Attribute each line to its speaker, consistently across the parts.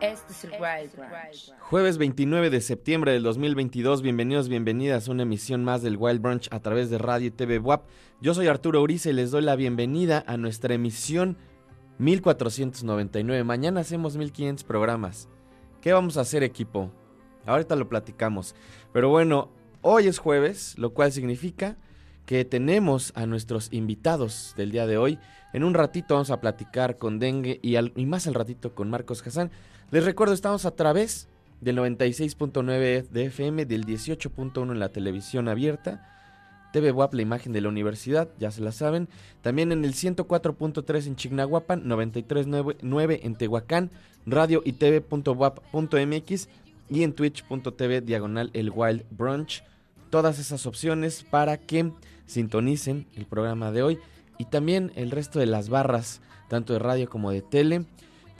Speaker 1: Este es el Wild Brunch.
Speaker 2: Jueves 29 de septiembre del 2022, bienvenidos, bienvenidas a una emisión más del Wild Brunch a través de Radio y TV WAP. Yo soy Arturo Uriza y les doy la bienvenida a nuestra emisión 1499. Mañana hacemos 1500 programas. ¿Qué vamos a hacer equipo? Ahorita lo platicamos. Pero bueno, hoy es jueves, lo cual significa que tenemos a nuestros invitados del día de hoy. En un ratito vamos a platicar con Dengue y, y más al ratito con Marcos Hassan. Les recuerdo, estamos a través del 96.9 de FM, del 18.1 en la televisión abierta. TV WAP, la imagen de la universidad, ya se la saben. También en el 104.3 en Chignahuapan, 93.9 en Tehuacán, radio y tv.wap.mx y en twitch.tv diagonal el Wild Brunch. Todas esas opciones para que sintonicen el programa de hoy y también el resto de las barras, tanto de radio como de tele.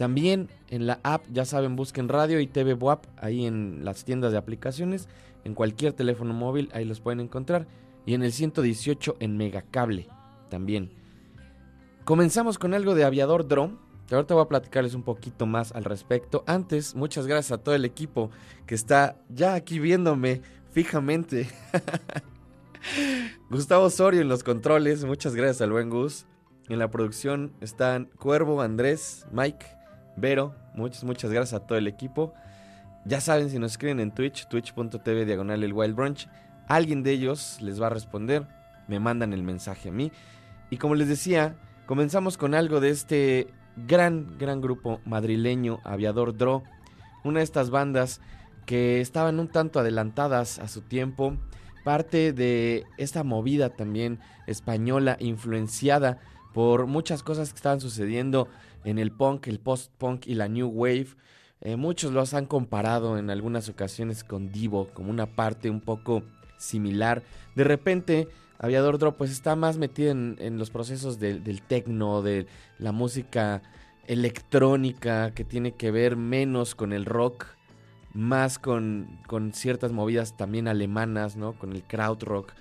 Speaker 2: También en la app, ya saben, busquen radio y TV WAP ahí en las tiendas de aplicaciones, en cualquier teléfono móvil, ahí los pueden encontrar. Y en el 118 en Megacable también. Comenzamos con algo de Aviador Drone. Ahorita voy a platicarles un poquito más al respecto. Antes, muchas gracias a todo el equipo que está ya aquí viéndome fijamente. Gustavo Osorio en los controles, muchas gracias al buen Gus. En la producción están Cuervo, Andrés, Mike, Vero, muchas, muchas gracias a todo el equipo. Ya saben, si nos escriben en Twitch, twitch.tv diagonal el Wild Brunch, alguien de ellos les va a responder, me mandan el mensaje a mí. Y como les decía, comenzamos con algo de este gran, gran grupo madrileño, Aviador Dro, una de estas bandas que estaban un tanto adelantadas a su tiempo, parte de esta movida también española influenciada por muchas cosas que estaban sucediendo en el punk, el post-punk y la new wave. Eh, muchos los han comparado en algunas ocasiones con Divo como una parte un poco similar. De repente, Aviador Drop pues está más metido en, los procesos del, del techno, de la música electrónica que tiene que ver menos con el rock, más con, con ciertas movidas también alemanas, ¿no? Con el krautrock. rock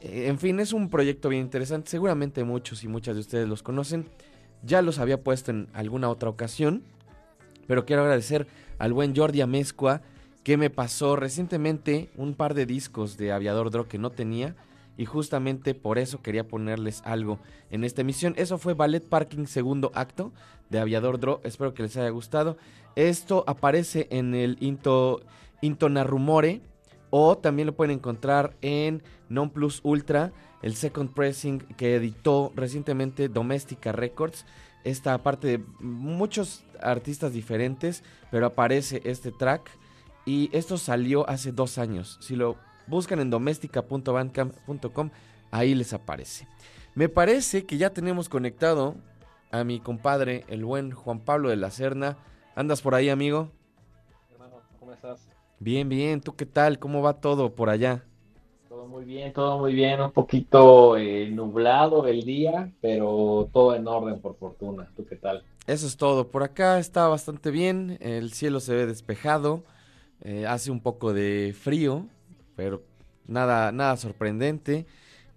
Speaker 2: eh, en fin, es un proyecto bien interesante. Seguramente muchos y muchas de ustedes los conocen. Ya los había puesto en alguna otra ocasión. Pero quiero agradecer al buen Jordi Amezcua que me pasó recientemente un par de discos de Aviador Dro que no tenía. Y justamente por eso quería ponerles algo en esta emisión. Eso fue Ballet Parking segundo acto de Aviador Dro. Espero que les haya gustado. Esto aparece en el Into, Into Narrumore o también lo pueden encontrar en Non Plus Ultra, el second pressing que editó recientemente Domestica Records. Esta parte de muchos artistas diferentes, pero aparece este track. Y esto salió hace dos años. Si lo buscan en domestica.bandcamp.com, ahí les aparece. Me parece que ya tenemos conectado a mi compadre, el buen Juan Pablo de la Serna. ¿Andas por ahí, amigo?
Speaker 3: Hermano, ¿cómo estás?
Speaker 2: Bien, bien. ¿Tú qué tal? ¿Cómo va todo por allá?
Speaker 3: Todo muy bien, todo muy bien. Un poquito eh, nublado el día, pero todo en orden, por fortuna. ¿Tú qué tal?
Speaker 2: Eso es todo. Por acá está bastante bien. El cielo se ve despejado. Eh, hace un poco de frío, pero nada, nada sorprendente.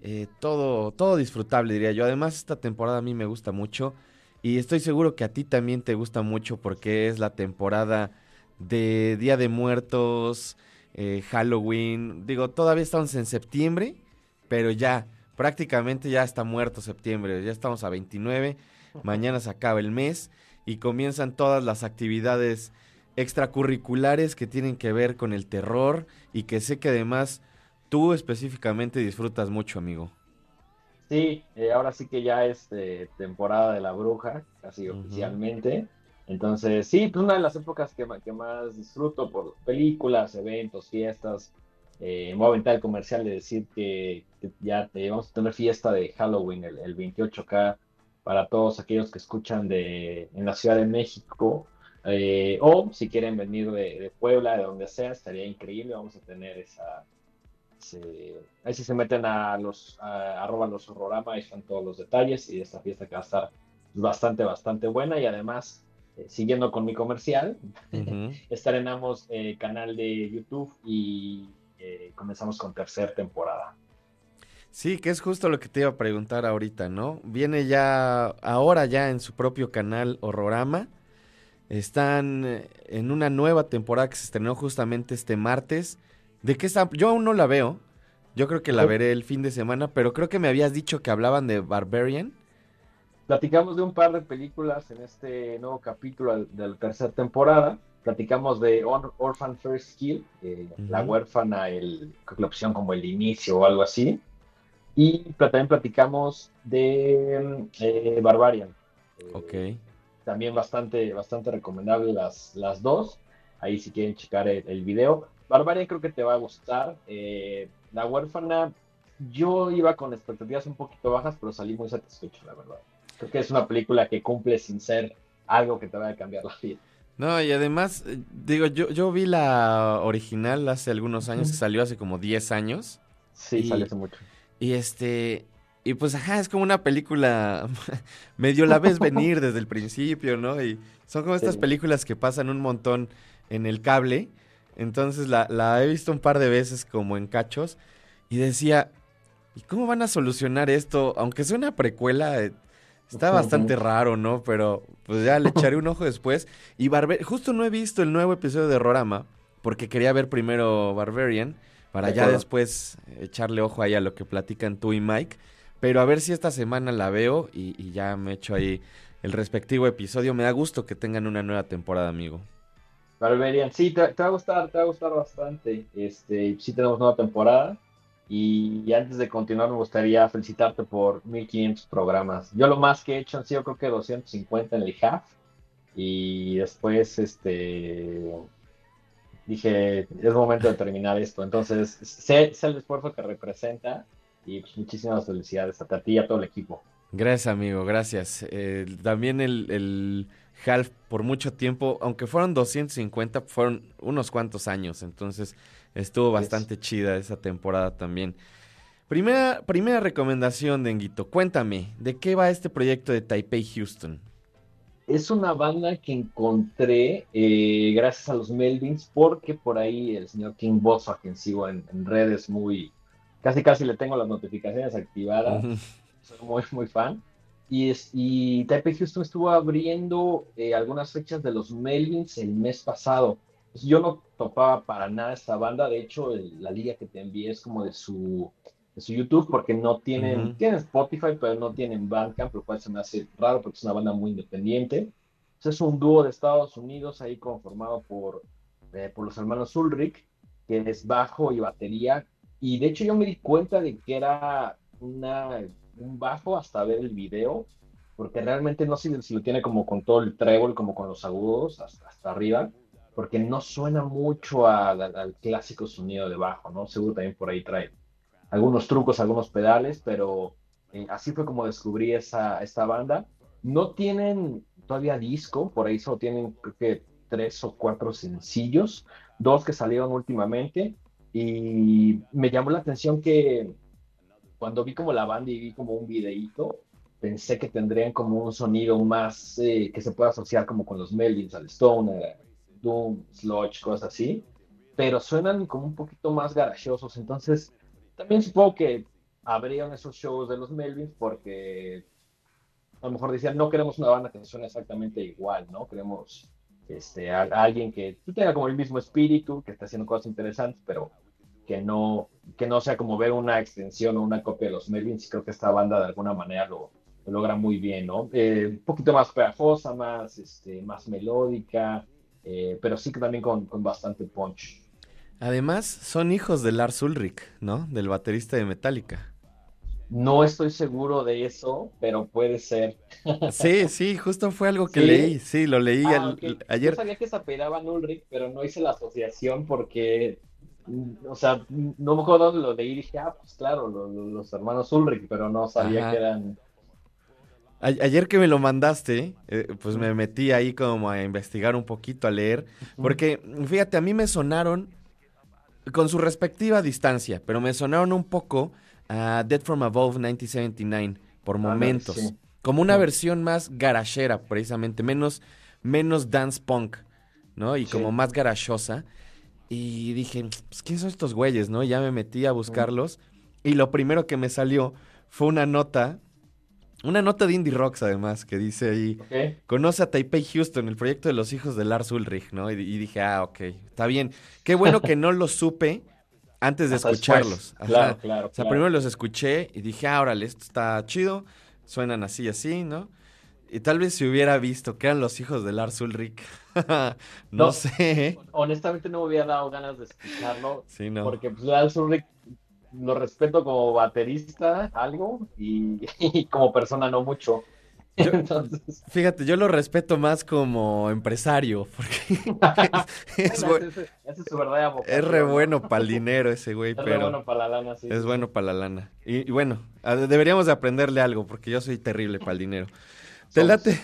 Speaker 2: Eh, todo, todo disfrutable, diría yo. Además, esta temporada a mí me gusta mucho. Y estoy seguro que a ti también te gusta mucho porque es la temporada de Día de Muertos, eh, Halloween. Digo, todavía estamos en septiembre, pero ya, prácticamente ya está muerto septiembre. Ya estamos a 29, mañana se acaba el mes y comienzan todas las actividades extracurriculares que tienen que ver con el terror y que sé que además tú específicamente disfrutas mucho, amigo.
Speaker 3: Sí, eh, ahora sí que ya es eh, temporada de la bruja, casi oficialmente. Entonces, sí, pues una de las épocas que, más disfruto por películas, eventos, fiestas. Eh, voy a aventar el comercial de decir que, ya vamos a tener fiesta de Halloween el, 28K para todos aquellos que escuchan de, en la Ciudad de México. Eh, o si quieren venir de, Puebla, de donde sea, estaría increíble. Vamos a tener esa. ahí si se meten a los arroba los horrorama, ahí están todos los detalles y esta fiesta que va a estar bastante, bastante buena. Y además, eh, siguiendo con mi comercial, estrenamos eh, canal de YouTube y eh, comenzamos con tercera temporada.
Speaker 2: Sí, que es justo lo que te iba a preguntar ahorita, ¿no? Viene ya, ahora ya en su propio canal Horrorama. Están eh, en una nueva temporada que se estrenó justamente este martes. ¿De qué está? Yo aún no la veo. Yo creo que la veré el fin de semana, pero creo que me habías dicho que hablaban de Barbarian.
Speaker 3: Platicamos de un par de películas en este nuevo capítulo de la tercera temporada. Platicamos de Orphan First Kill, la huérfana, el, la opción como el inicio o algo así. Y también platicamos de eh, Barbarian.
Speaker 2: ok.
Speaker 3: También bastante, bastante recomendable las, las dos. Ahí si quieren checar el, video. Barbarian creo que te va a gustar. Eh, la huérfana, yo iba con expectativas un poquito bajas, pero salí muy satisfecho, la verdad. Creo que es una película que cumple sin ser algo que te vaya a cambiar la vida.
Speaker 2: No, y además, eh, digo, yo, yo vi la original hace algunos años, que salió hace como 10 años.
Speaker 3: Sí, salió hace mucho.
Speaker 2: Y este, y pues, ajá, es como una película, medio la ves venir desde el principio, ¿no? Y son como estas películas que pasan un montón en el cable. Entonces la, la, he visto un par de veces como en cachos. Y decía, ¿y cómo van a solucionar esto? Aunque sea una precuela, eh, está bastante raro, ¿no? Pero pues ya le echaré un ojo después. Y Barber justo no he visto el nuevo episodio de Rorama, porque quería ver primero Barbarian, para ya después echarle ojo ahí a lo que platican tú y Mike. Pero a ver si esta semana la veo y, ya me echo ahí el respectivo episodio. Me da gusto que tengan una nueva temporada, amigo.
Speaker 3: Barbarian, sí, te, va a gustar, te va a gustar bastante. Este, sí tenemos nueva temporada. Y, antes de continuar, me gustaría felicitarte por 1500 programas. Yo lo más que he hecho han sido creo que 250 en el half. Y después, este, dije, es momento de terminar esto. Entonces, sé, sé el esfuerzo que representa y pues, muchísimas felicidades a ti y a todo el equipo.
Speaker 2: Gracias, amigo, gracias. Eh, también el, el, Half por mucho tiempo, aunque fueron 250, fueron unos cuantos años, entonces estuvo bastante chida esa temporada también. Primera, primera recomendación, Denguito, cuéntame, ¿de qué va este proyecto de Taipei Houston?
Speaker 3: Es una banda que encontré eh, gracias a los Melvins, porque por ahí el señor King Boss, a quien sigo en redes muy, casi casi le tengo las notificaciones activadas. Soy muy, muy fan. Y, es, y Taipei Houston estuvo abriendo eh, algunas fechas de los Melvins el mes pasado. Pues yo no topaba para nada esta banda. De hecho, la liga que te envié es como de su, de su YouTube, porque no tienen, tienen Spotify, pero no tienen Bandcamp, lo cual se me hace raro porque es una banda muy independiente. es un dúo de Estados Unidos ahí conformado por, eh, por los hermanos Ulrich, que es bajo y batería y de hecho yo me di cuenta de que era una, un bajo hasta ver el video, porque realmente no sé si lo tiene como con todo el trébol, como con los agudos hasta, hasta arriba, porque no suena mucho al clásico sonido de bajo, ¿no? Seguro también por ahí trae algunos trucos, algunos pedales, pero eh, así fue como descubrí esa, esta banda. No tienen todavía disco, por ahí solo tienen creo que tres o cuatro sencillos, dos que salieron últimamente, y me llamó la atención que cuando vi como la banda y vi como un videíto, pensé que tendrían como un sonido más eh, que se pueda asociar como con los Melvins, al Stoner, Doom, Sludge, cosas así, pero suenan como un poquito más garachosos. Entonces, también supongo que abrieron esos shows de los Melvins porque a lo mejor decían, no queremos una banda que suene exactamente igual, ¿no? Queremos este, a, alguien que tenga como el mismo espíritu, que esté haciendo cosas interesantes, pero que no, que no sea como ver una extensión o una copia de los Melvins. Creo que esta banda de alguna manera lo, logra muy bien, ¿no? Eh, un poquito más pegajosa, más, este, más melódica, eh, pero sí que también con, con, bastante punch.
Speaker 2: Además, son hijos de Lars Ulrich, ¿no? Del baterista de Metallica.
Speaker 3: No estoy seguro de eso, pero puede ser.
Speaker 2: Sí, sí, justo fue algo que leí. Sí, lo leí ah, ayer.
Speaker 3: Yo sabía que se apelaban Ulrich, pero no hice la asociación porque, mm, o sea, no me acuerdo lo leí y dije, ah, pues claro, los, hermanos Ulrich, pero no sabía que eran.
Speaker 2: Ayer que me lo mandaste, eh, pues me metí ahí como a investigar un poquito, a leer, porque fíjate, a mí me sonaron con su respectiva distancia, pero me sonaron un poco Dead from Above 1979 por momentos. Como una versión más garachera, precisamente, menos, menos dance punk, ¿no? Y como más garachosa. Y dije, pues, ¿quién son estos güeyes, no? Ya me metí a buscarlos. Y lo primero que me salió fue una nota
Speaker 4: Una nota de Indie Rocks, además, que dice ahí: Conoce a Taipei Houston, el proyecto de los hijos de Lars Ulrich, ¿no? Y, dije, ah, ok, está bien. Qué bueno que no lo supe antes de escucharlos.
Speaker 3: Claro, claro. O
Speaker 4: sea, primero los escuché y dije, ah, órale, esto está chido. Suenan así, así, ¿no? Y tal vez si hubiera visto que eran los hijos de Lars Ulrich. no, sé.
Speaker 3: Honestamente no me hubiera dado ganas de escucharlo. Sí, no. Porque pues, Lars Ulrich lo respeto como baterista, algo, y, como persona no mucho. Entonces...
Speaker 4: Fíjate, yo lo respeto más como empresario, porque
Speaker 3: es, su verdad
Speaker 4: es re bueno para el dinero ese güey,
Speaker 3: es
Speaker 4: pero
Speaker 3: bueno para la lana, sí.
Speaker 4: Es bueno para la lana. Y, bueno, deberíamos de aprenderle algo, porque yo soy terrible para el dinero. Te late,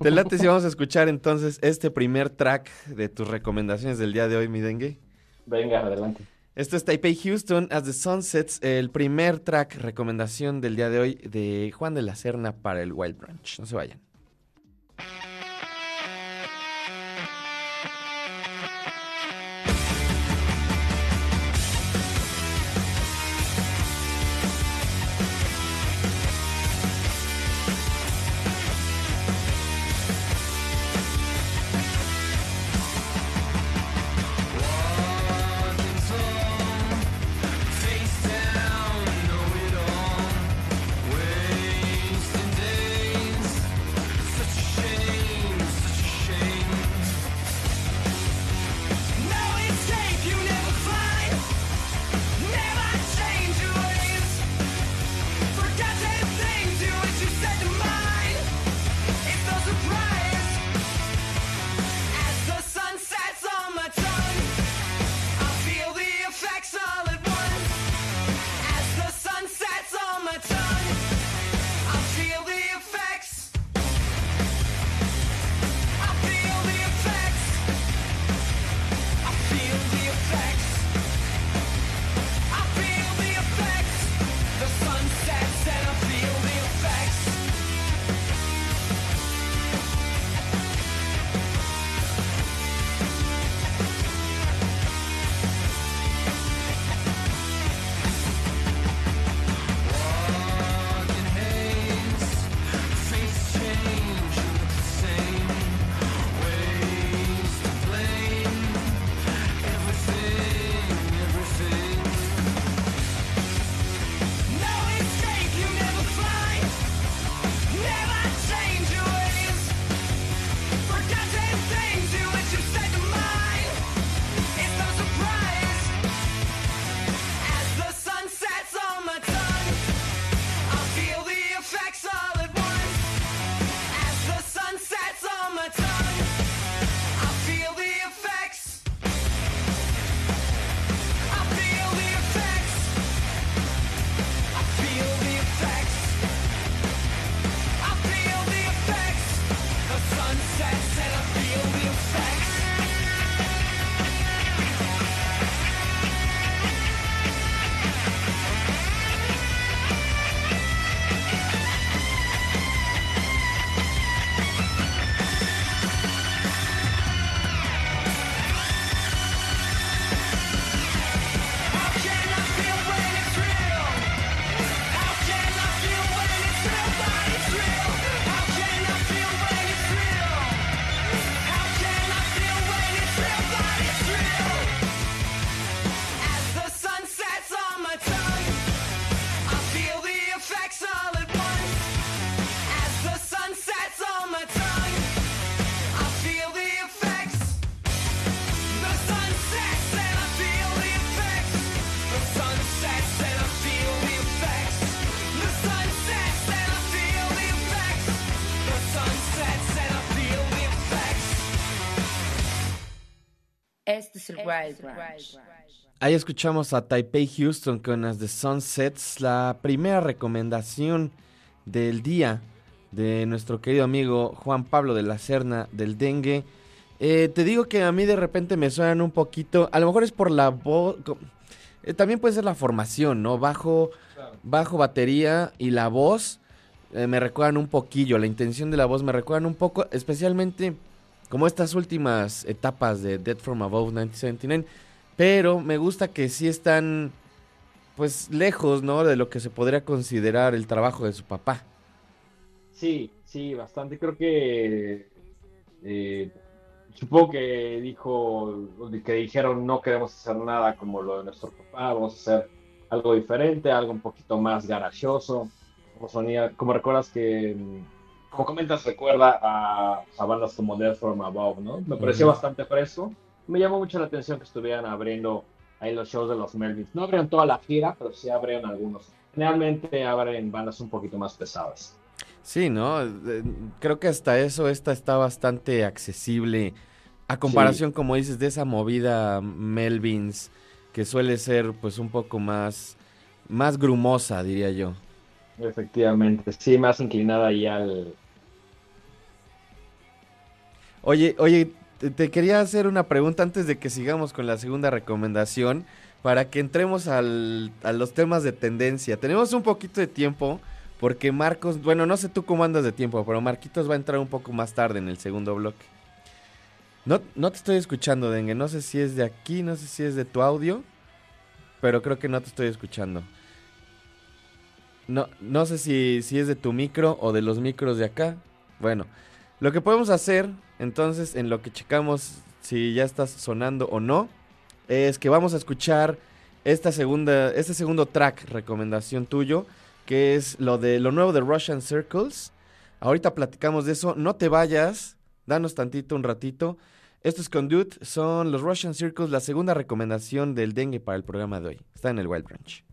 Speaker 4: te late si vamos a escuchar entonces este primer track de tus recomendaciones del día de hoy, mi dengue.
Speaker 3: Venga, adelante.
Speaker 4: Esto es Taipei Houston as the Sunsets, el primer track recomendación del día de hoy de Juan de la Serna para el Wild Branch. No se vayan. Ahí escuchamos a Taipei Houston con As the Sunsets, la primera recomendación del día de nuestro querido amigo Juan Pablo de la Serna del dengue. Eh, te digo que a mí de repente me suenan un poquito, a lo mejor es por la voz, eh, también puede ser la formación, ¿no? Bajo, bajo batería y la voz eh, me recuerdan un poquillo, la intención de la voz me recuerdan un poco, especialmente como estas últimas etapas de Dead From Above 1979, pero me gusta que sí están pues lejos, ¿no? De lo que se podría considerar el trabajo de su papá.
Speaker 3: Sí, sí, bastante. Creo que eh, supongo que dijo, que dijeron no queremos hacer nada como lo de nuestro papá, vamos a hacer algo diferente, algo un poquito más garachoso. Como, sonía, como recuerdas que, como comentas, recuerda a, bandas como Death From Above, ¿no? Me pareció bastante fresco. Me llamó mucho la atención que estuvieran abriendo ahí los shows de los Melvins. No abrieron toda la gira, pero sí abrieron algunos. Generalmente abren bandas un poquito más pesadas.
Speaker 2: Sí, ¿no? Creo que hasta eso esta está bastante accesible a comparación, como dices, de esa movida Melvins que suele ser pues un poco más, más grumosa, diría yo.
Speaker 3: Efectivamente, sí, más inclinada ahí al...
Speaker 2: Oye, oye, te quería hacer una pregunta antes de que sigamos con la segunda recomendación para que entremos al, a los temas de tendencia. Tenemos un poquito de tiempo porque Marcos, bueno, no sé tú cómo andas de tiempo, pero Marquitos va a entrar un poco más tarde en el segundo bloque. No, no te estoy escuchando, Dengue. No sé si es de aquí, no sé si es de tu audio, pero creo que no te estoy escuchando. No, no sé si, si es de tu micro o de los micros de acá. Bueno, lo que podemos hacer, entonces, en lo que checamos si ya estás sonando o no, es que vamos a escuchar esta segunda, este segundo track, recomendación tuyo que es lo de lo nuevo de Russian Circles. Ahorita platicamos de eso. No te vayas, danos tantito un ratito. Esto es Conduit, son los Russian Circles, la segunda recomendación del dengue para el programa de hoy. Está en el Wild Branch.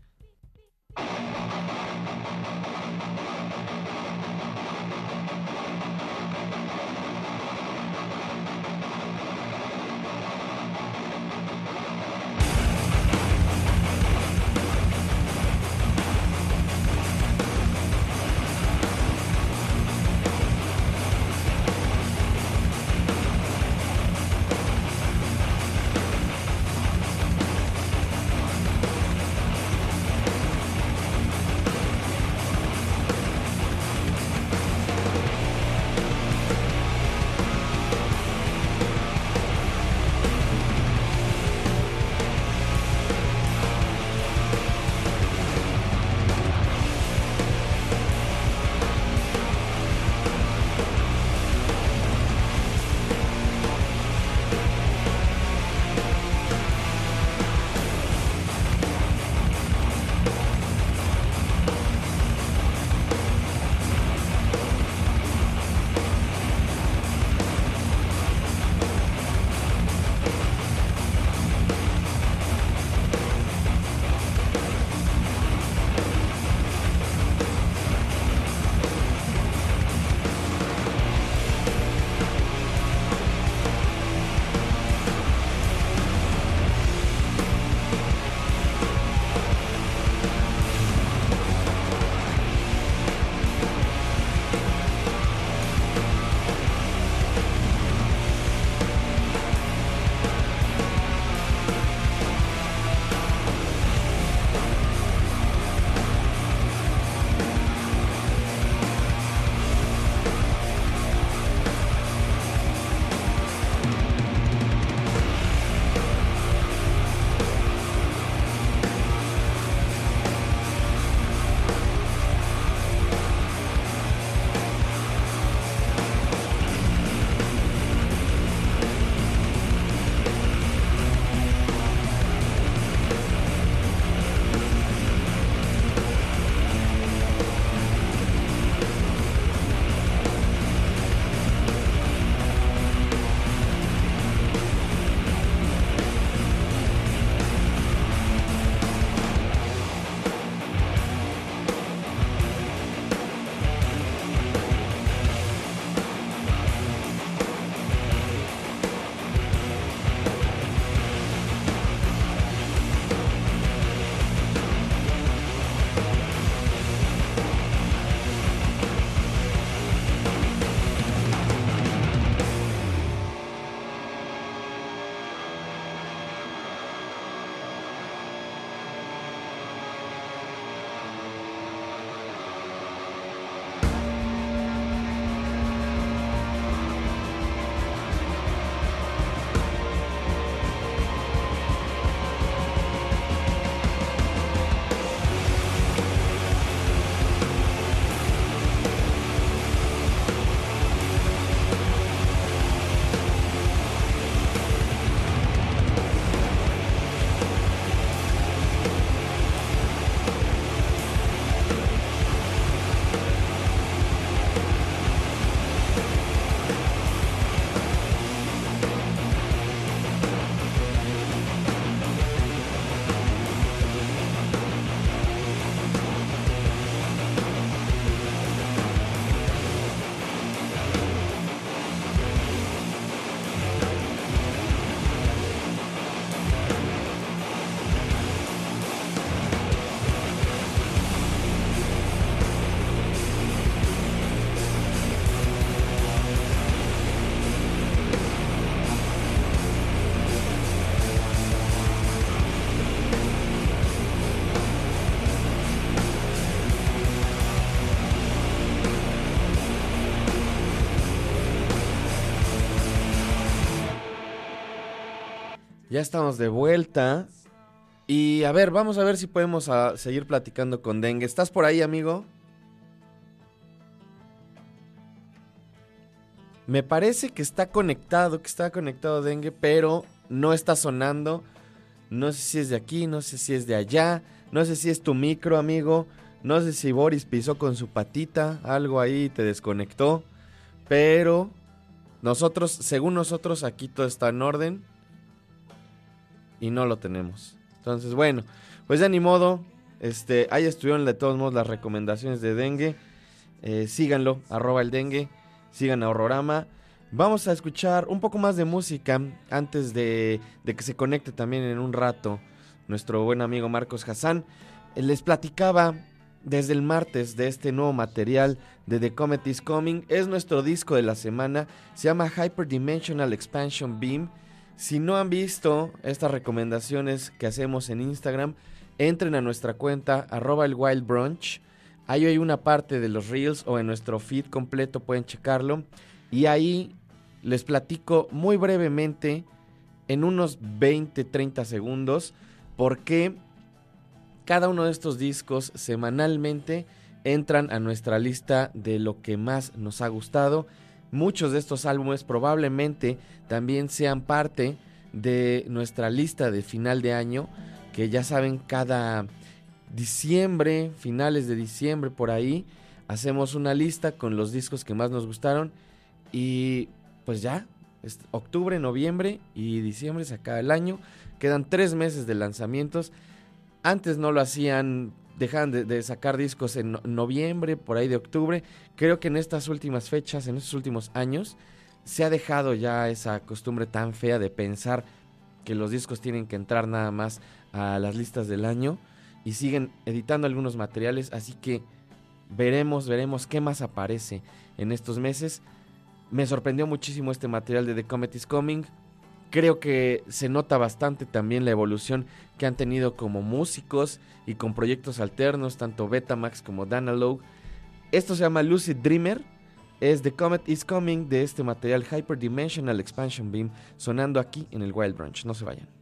Speaker 2: Ya estamos de vuelta. Y a ver, vamos a ver si podemos ah, seguir platicando con Dengue. ¿Estás por ahí, amigo? Me parece que está conectado, que está conectado Dengue, pero no está sonando. No sé si es de aquí, no sé si es de allá, no sé si es tu micro, amigo. No sé si Boris pisó con su patita, algo ahí te desconectó. Pero nosotros, según nosotros, aquí todo está en orden. Y no lo tenemos. Entonces, bueno, pues ya ni modo. Este, ahí estuvieron de todos modos las recomendaciones de dengue. Eh, síganlo, arroba el dengue. Sigan a Horrorama. Vamos a escuchar un poco más de música antes de, de que se conecte también en un rato nuestro buen amigo Marcos Hassan. Eh, les platicaba desde el martes de este nuevo material de The Comet is Coming. Es nuestro disco de la semana. Se llama Hyperdimensional Expansion Beam. Si no han visto estas recomendaciones que hacemos en Instagram, entren a nuestra cuenta arroba el wild brunch. Ahí hay una parte de los reels o en nuestro feed completo pueden checarlo. Y ahí les platico muy brevemente en unos 20-30 segundos por qué cada uno de estos discos semanalmente entran a nuestra lista de lo que más nos ha gustado Muchos de estos álbumes probablemente también sean parte de nuestra lista de final de año, que ya saben, cada diciembre, finales de diciembre por ahí, hacemos una lista con los discos que más nos gustaron y pues ya, octubre, noviembre y diciembre se acaba el año, quedan tres meses de lanzamientos. Antes no lo hacían dejan de, sacar discos en noviembre, por ahí de octubre. Creo que en estas últimas fechas, en estos últimos años, se ha dejado ya esa costumbre tan fea de pensar que los discos tienen que entrar nada más a las listas del año y siguen editando algunos materiales, así que veremos, veremos qué más aparece en estos meses. Me sorprendió muchísimo este material de The Comet is Coming. Creo que se nota bastante también la evolución que han tenido como músicos y con proyectos alternos, tanto Betamax como Danalogue. Esto se llama Lucid Dreamer. Es The Comet is Coming de este material Hyperdimensional Expansion Beam sonando aquí en el Wild Branch. No se vayan.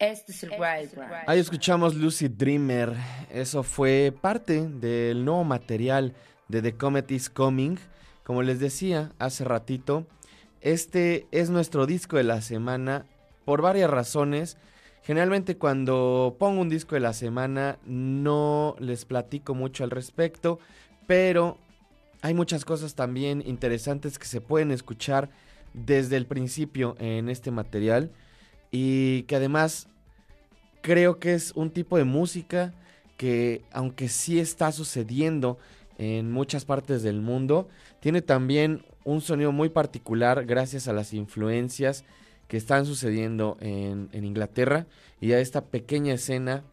Speaker 1: Este es el este Wild
Speaker 2: Ahí escuchamos Lucid Dreamer. Eso fue parte del nuevo material de The Comet is Coming. Como les decía hace ratito, este es nuestro disco de la semana por varias razones. Generalmente cuando pongo un disco de la semana no les platico mucho al respecto, pero hay muchas cosas también interesantes que se pueden escuchar desde el principio en este material y que además creo que es un tipo de música que aunque sí está sucediendo en muchas partes del mundo, tiene también un sonido muy particular gracias a las influencias que están sucediendo en, Inglaterra y a esta pequeña escena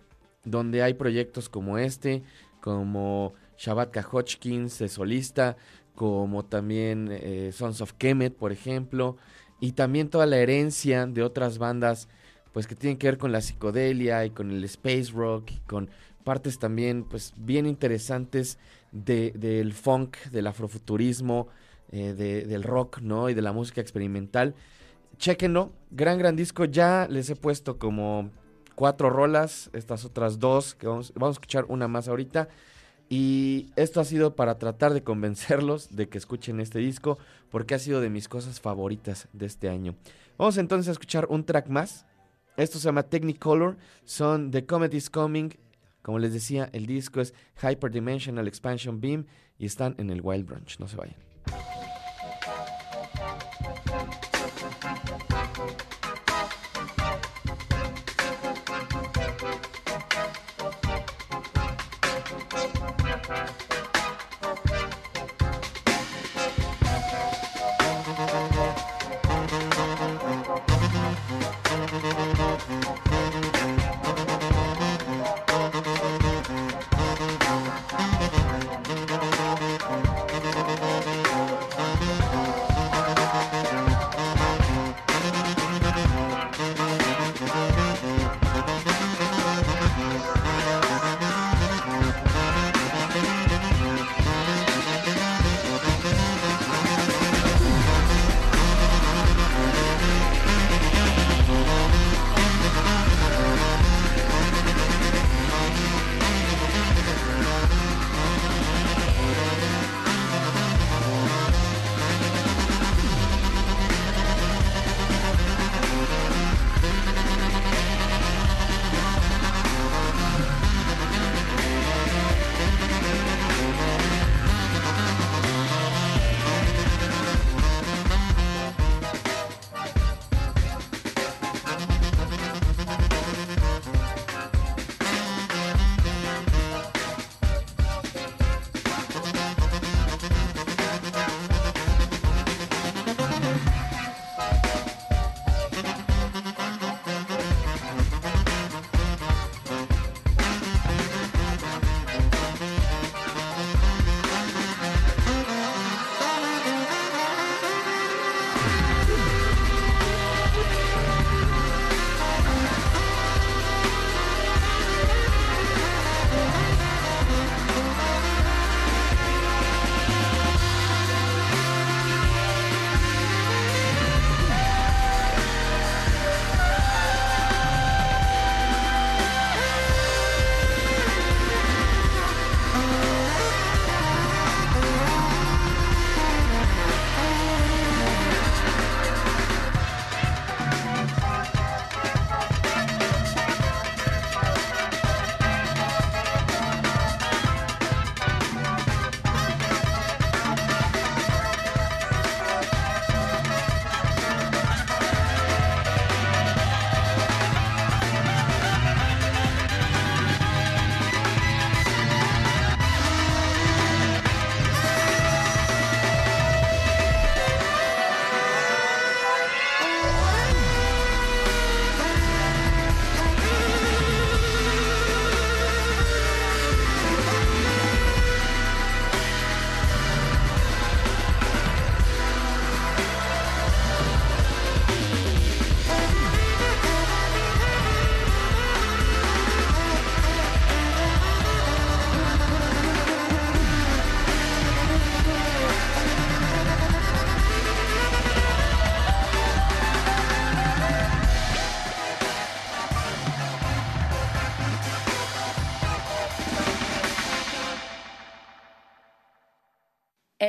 Speaker 2: donde hay proyectos como este, como Shabbat Hodgkins de solista, como también eh, Sons of Kemet, por ejemplo, y también toda la herencia de otras bandas pues que tienen que ver con la psicodelia y con el space rock y con partes también pues bien interesantes del funk, del afrofuturismo, eh, del rock, ¿no? Y de la música experimental. Chequenlo, gran, gran disco. Ya les he puesto como cuatro rolas, estas otras dos, que vamos, vamos a escuchar una más ahorita. Y esto ha sido para tratar de convencerlos de que escuchen este disco, porque ha sido de mis cosas favoritas de este año. Vamos entonces a escuchar un track más esto se llama Technicolor, son The Comet is Coming. Como les decía, el disco es Hyperdimensional Expansion Beam y están en el Wild Branch. No se vayan.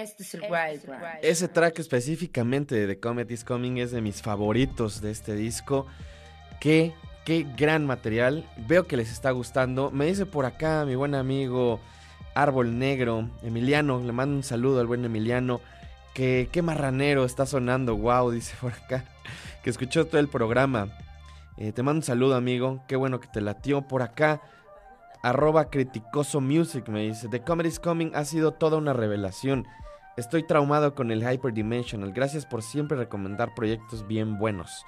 Speaker 1: Este es el
Speaker 2: este
Speaker 1: Wild Branch.
Speaker 2: Ese track específicamente de The Comet is Coming es de mis favoritos de este disco. Qué, qué gran material. Veo que les está gustando. Me dice por acá mi buen amigo Árbol Negro, Emiliano. Le mando un saludo al buen Emiliano. Que qué marranero está sonando. Wow, dice por acá. Que escuchó todo el programa. Eh, te mando un saludo, amigo. Qué bueno que te latió por acá. Arroba criticoso music me dice. The Comedy's Coming ha sido toda una revelación. Estoy traumado con el Hyperdimensional. Gracias por siempre recomendar proyectos bien buenos.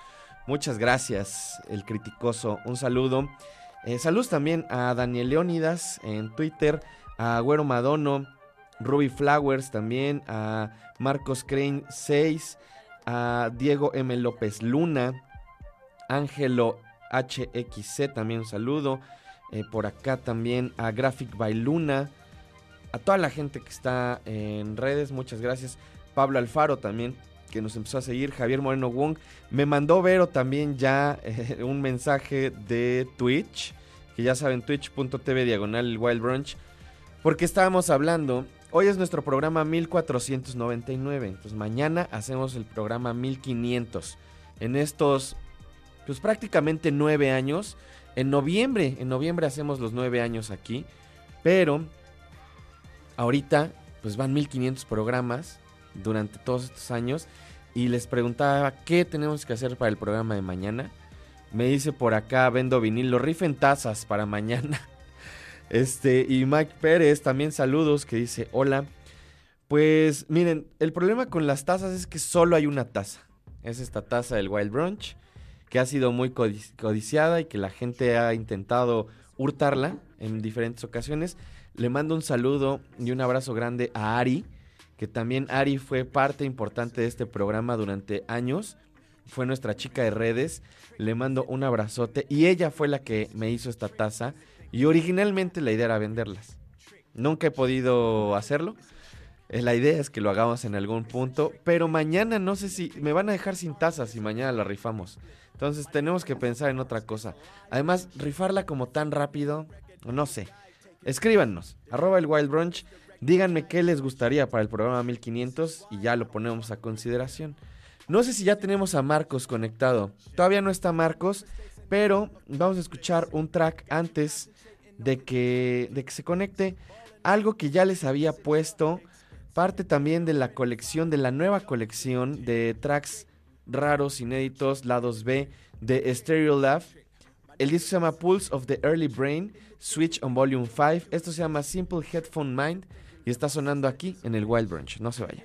Speaker 2: Muchas gracias, el criticoso. Un saludo. Eh, saludos también a Daniel Leónidas en Twitter, a Güero Madono, Ruby Flowers también, a Marcos Crane 6, a Diego M. López Luna, Ángelo HXC también un saludo. Eh, por acá también a Graphic by Luna. A toda la gente que está en redes, muchas gracias. Pablo Alfaro también, que nos empezó a seguir. Javier Moreno Wong. Me mandó Vero también ya eh, un mensaje de Twitch. Que ya saben, twitch.tv diagonal Wild Brunch. Porque estábamos hablando. Hoy es nuestro programa 1499. Entonces mañana hacemos el programa 1500. En estos, pues prácticamente nueve años en noviembre, en noviembre hacemos los nueve años aquí, pero ahorita pues van 1500 programas durante todos estos años y les preguntaba qué tenemos que hacer para el programa de mañana. Me dice por acá, vendo vinilo, rifen tazas para mañana. Este, y Mike Pérez, también saludos, que dice, hola. Pues miren, el problema con las tazas es que solo hay una taza. Es esta taza del Wild Brunch que ha sido muy codiciada y que la gente ha intentado hurtarla en diferentes ocasiones. Le mando un saludo y un abrazo grande a Ari, que también Ari fue parte importante de este programa durante años. Fue nuestra chica de redes. Le mando un abrazote y ella fue la que me hizo esta taza y originalmente la idea era venderlas. Nunca he podido hacerlo. Eh, la idea es que lo hagamos en algún punto, pero mañana no sé si me van a dejar sin tazas y mañana la rifamos. Entonces tenemos que pensar en otra cosa. Además, rifarla como tan rápido, no sé. Escríbanos, arroba el Wild Brunch, díganme qué les gustaría para el programa 1500 y ya lo ponemos a consideración. No sé si ya tenemos a Marcos conectado. Todavía no está Marcos, pero vamos a escuchar un track antes de que, de que se conecte. Algo que ya les había puesto, parte también de la colección, de la nueva colección de tracks raros, inéditos, lados B de Stereo Love. El disco se llama Pulse of the Early Brain, Switch on Volume 5. Esto se llama Simple Headphone Mind y está sonando aquí en el Wild Branch. No se vaya.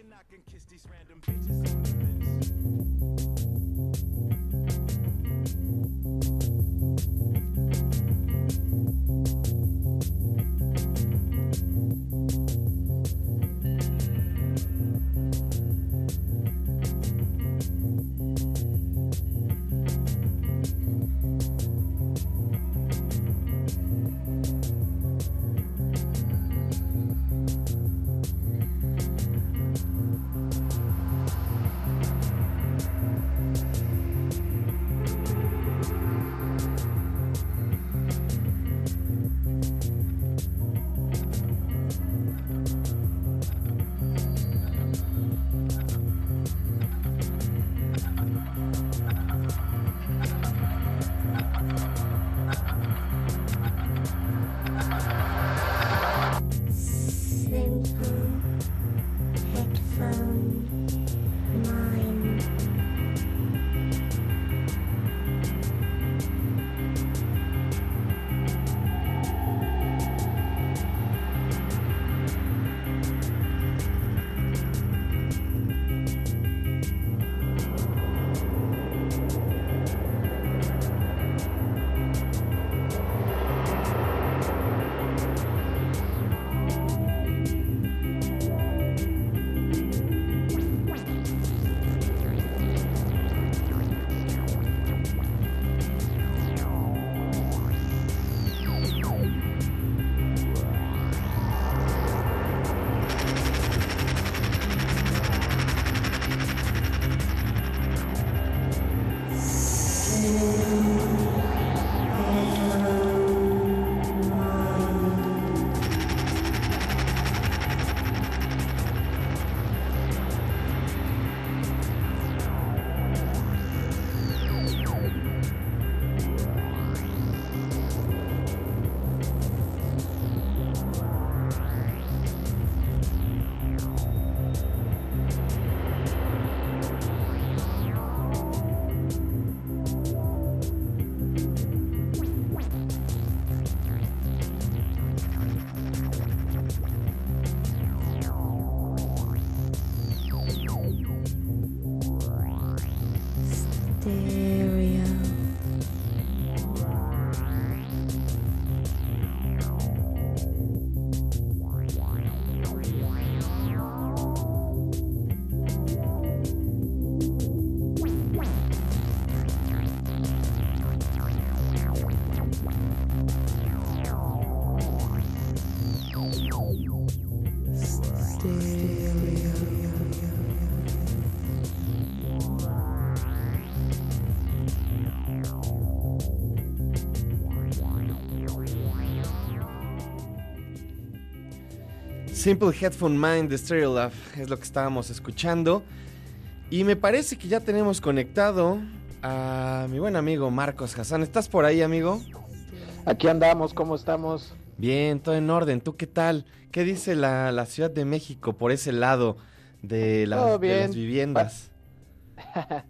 Speaker 2: Simple Headphone Mind de Stereo Love es lo que estábamos escuchando. Y me parece que ya tenemos conectado a mi buen amigo Marcos Hassan. ¿Estás por ahí, amigo?
Speaker 5: Aquí andamos, ¿cómo estamos?
Speaker 2: Bien, todo en orden. ¿Tú qué tal? ¿Qué dice la, Ciudad de México por ese lado de, las viviendas?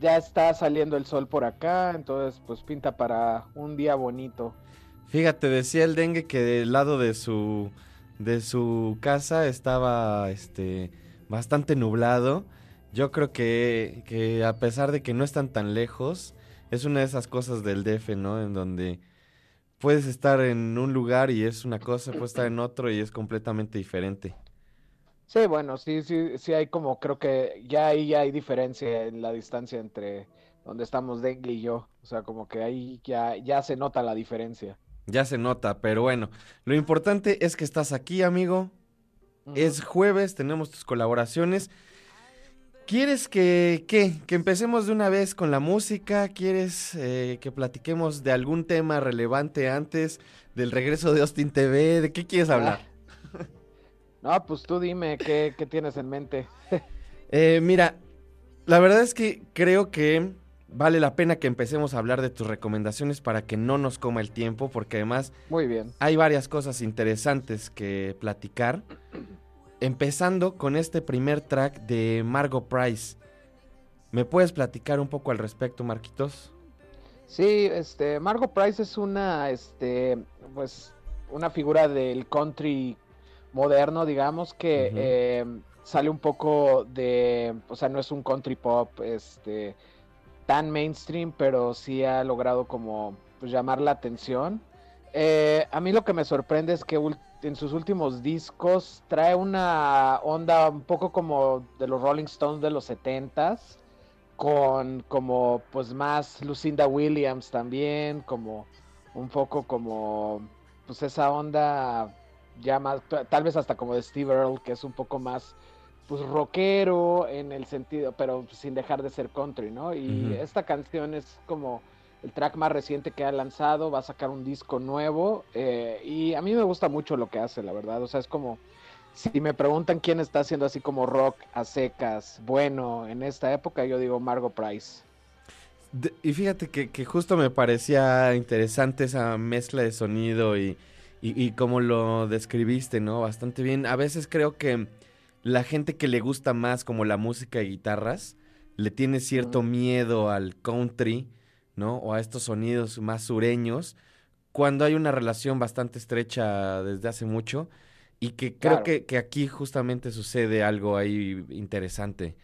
Speaker 5: ya está saliendo el sol por acá, entonces pues pinta para un día bonito.
Speaker 2: Fíjate, decía el dengue que del lado de su de su casa estaba este bastante nublado. Yo creo que, que, a pesar de que no están tan lejos, es una de esas cosas del DF, ¿no? En donde puedes estar en un lugar y es una cosa, puedes estar en otro y es completamente diferente.
Speaker 5: Sí, bueno, sí, sí, sí hay como, creo que ya ahí hay diferencia en la distancia entre donde estamos Dengue y yo. O sea, como que ahí ya, ya se nota la diferencia.
Speaker 2: Ya se nota, pero bueno, lo importante es que estás aquí, amigo. Es jueves, tenemos tus colaboraciones. ¿Quieres que, que empecemos de una vez con la música? ¿Quieres eh, que platiquemos de algún tema relevante antes del regreso de Austin TV? ¿De qué quieres hablar?
Speaker 5: No, pues tú dime qué, qué tienes en mente.
Speaker 2: eh, mira, la verdad es que creo que vale la pena que empecemos a hablar de tus recomendaciones para que no nos coma el tiempo, porque además
Speaker 5: Muy bien.
Speaker 2: hay varias cosas interesantes que platicar. Empezando con este primer track de Margot Price. ¿Me puedes platicar un poco al respecto, Marquitos?
Speaker 5: Sí, este, Margot Price es una, este, pues, una figura del country moderno, digamos, que eh, sale un poco de, o sea, no es un country pop, este, tan mainstream, pero sí ha logrado como pues, llamar la atención. Eh, a mí lo que me sorprende es que en sus últimos discos trae una onda un poco como de los Rolling Stones de los 70s, con como pues más Lucinda Williams también, como un poco como pues esa onda ya más, tal vez hasta como de Steve Earle, que es un poco más pues rockero en el sentido, pero sin dejar de ser country, ¿no? Y esta canción es como el track más reciente que ha lanzado, va a sacar un disco nuevo eh, y a mí me gusta mucho lo que hace, la verdad, o sea, es como, si me preguntan quién está haciendo así como rock a secas, bueno, en esta época yo digo Margot Price.
Speaker 2: y fíjate que, justo me parecía interesante esa mezcla de sonido y, y, y como lo describiste, ¿no? Bastante bien. A veces creo que la gente que le gusta más como la música y guitarras, le tiene cierto miedo al country, ¿no? O a estos sonidos más sureños, cuando hay una relación bastante estrecha desde hace mucho y que creo que, que, aquí justamente sucede algo ahí interesante.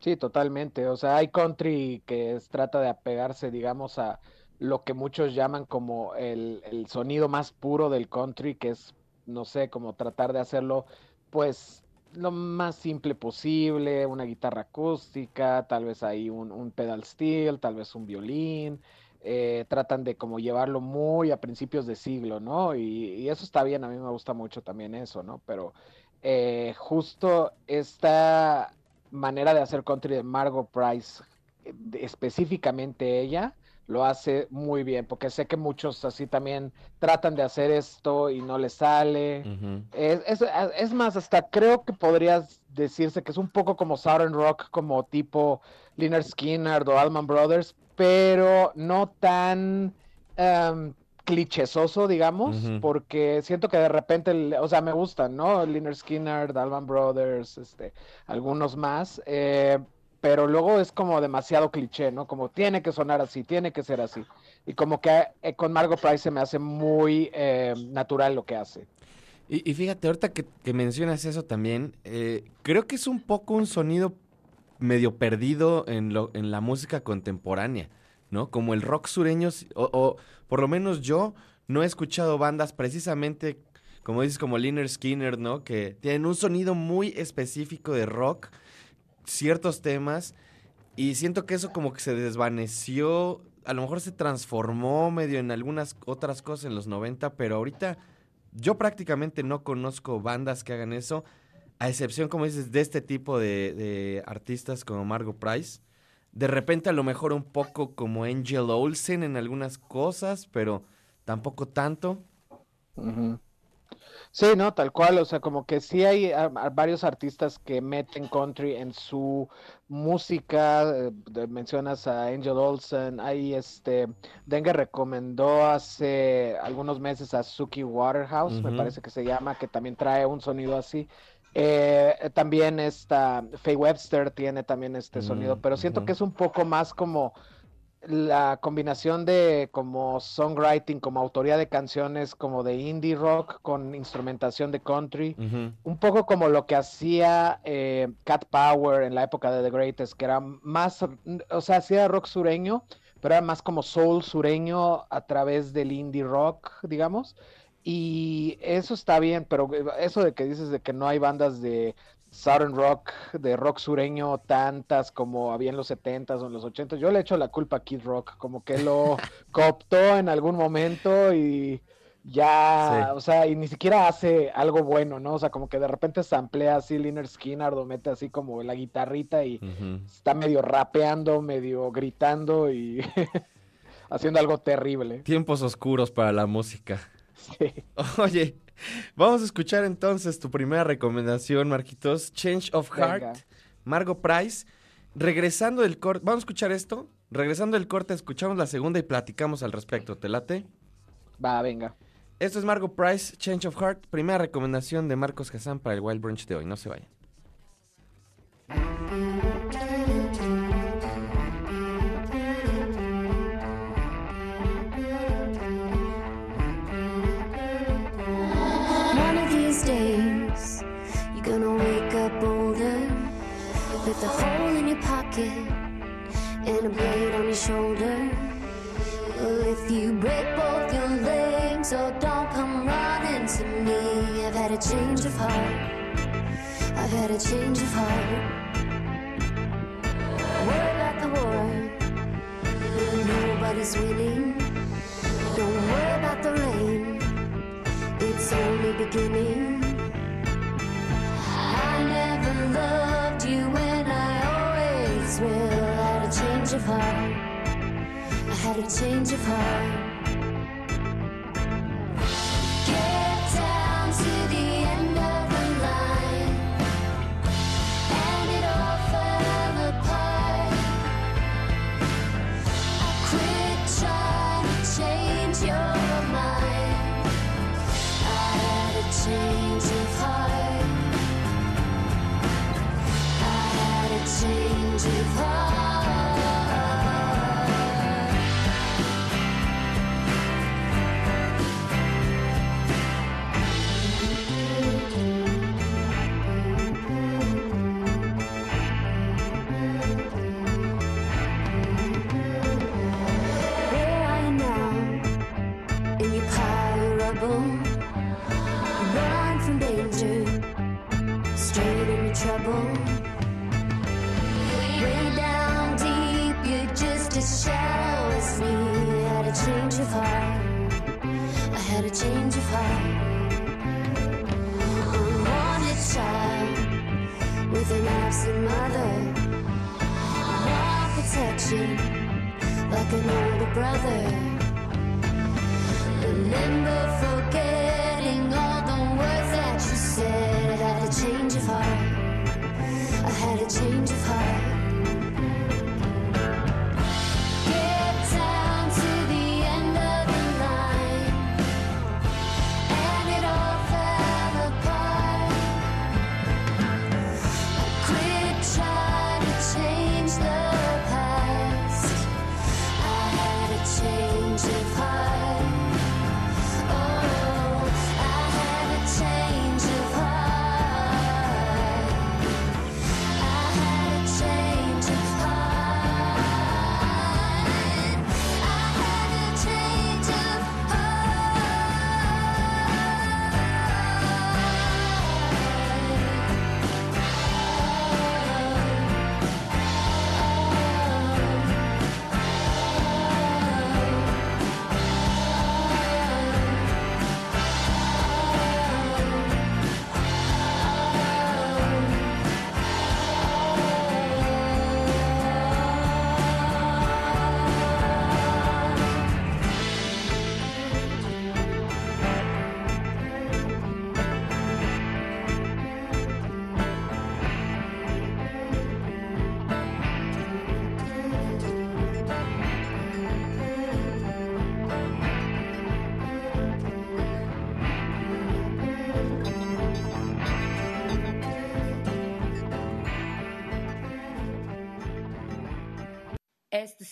Speaker 5: Sí, totalmente. O sea, hay country que trata de apegarse, digamos, a lo que muchos llaman como el, el sonido más puro del country, que es, no sé, como tratar de hacerlo pues lo más simple posible, una guitarra acústica, tal vez ahí un, pedal steel, tal vez un violín. Eh, tratan de como llevarlo muy a principios de siglo, ¿no? Y, eso está bien, a mí me gusta mucho también eso, ¿no? Pero eh, justo esta manera de hacer country de Margot Price, eh, específicamente ella, lo hace muy bien, porque sé que muchos así también tratan de hacer esto y no les sale. es, más, hasta creo que podrías decirse que es un poco como Southern Rock, como tipo Liner Skinner o Allman Brothers, pero no tan um, clichesoso, digamos, porque siento que de repente, o sea, me gustan, ¿no? Liner Skinner, Allman Brothers, este, algunos más. Eh, pero luego es como demasiado cliché, ¿no? Como tiene que sonar así, tiene que ser así. Y como que eh, con Margot Price se me hace muy eh, natural lo que hace.
Speaker 2: Y, fíjate, ahorita que, mencionas eso también, eh, creo que es un poco un sonido medio perdido en, la música contemporánea, ¿no? Como el rock sureño, o por lo menos yo no he escuchado bandas precisamente, como dices, como Liner Skinner, ¿no? Que tienen un sonido muy específico de rock ciertos temas y siento que eso como que se desvaneció, a lo mejor se transformó medio en algunas otras cosas en los 90, pero ahorita
Speaker 6: yo prácticamente no conozco bandas que hagan eso, a excepción, como dices, de este tipo de, artistas como Margot Price. De repente a lo mejor un poco como Angel Olsen en algunas cosas, pero tampoco tanto.
Speaker 5: Sí, no, tal cual, o sea, como que sí hay varios artistas que meten country en su música, eh, mencionas a Angel Olsen, hay este, Dengue recomendó hace algunos meses a Suki Waterhouse, me parece que se llama, que también trae un sonido así. Eh, también esta Faye Webster tiene también este sonido, mm, pero siento que es un poco más como la combinación de como songwriting, como autoría de canciones, como de indie rock con instrumentación de country, un poco como lo que hacía eh, Cat Power en la época de The Greatest, que era más, o sea, hacía rock sureño, pero era más como soul sureño a través del indie rock, digamos. Y eso está bien, pero eso de que dices de que no hay bandas de Southern Rock, de rock sureño, tantas como había en los 70s o en los 80s. Yo le echo la culpa a Kid Rock, como que lo cooptó en algún momento y ya, o sea, y ni siquiera hace algo bueno, ¿no? O sea, como que de repente samplea así Liner Skinner o mete así como la guitarrita y está medio rapeando, medio gritando y haciendo algo terrible.
Speaker 6: Tiempos oscuros para la música. Sí. Oye, Vamos a escuchar entonces tu primera recomendación, Marquitos. Change of Heart, Margo Price. Regresando del corte, vamos a escuchar esto. Regresando del corte, escuchamos la segunda y platicamos al respecto. ¿Te late?
Speaker 5: Va, venga.
Speaker 6: Esto es Margo Price, Change of Heart. Primera recomendación de Marcos Hassan para el Wild Brunch de hoy. No se vayan. Oh, don't come running to me. I've had a change of heart. I've had a change of heart. Worry about the war. Nobody's winning. Don't worry about the rain. It's only beginning. I never loved you when I always will. I had a change of heart. I had a change of heart. change of heart.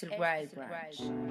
Speaker 1: Este es el Wild Branch.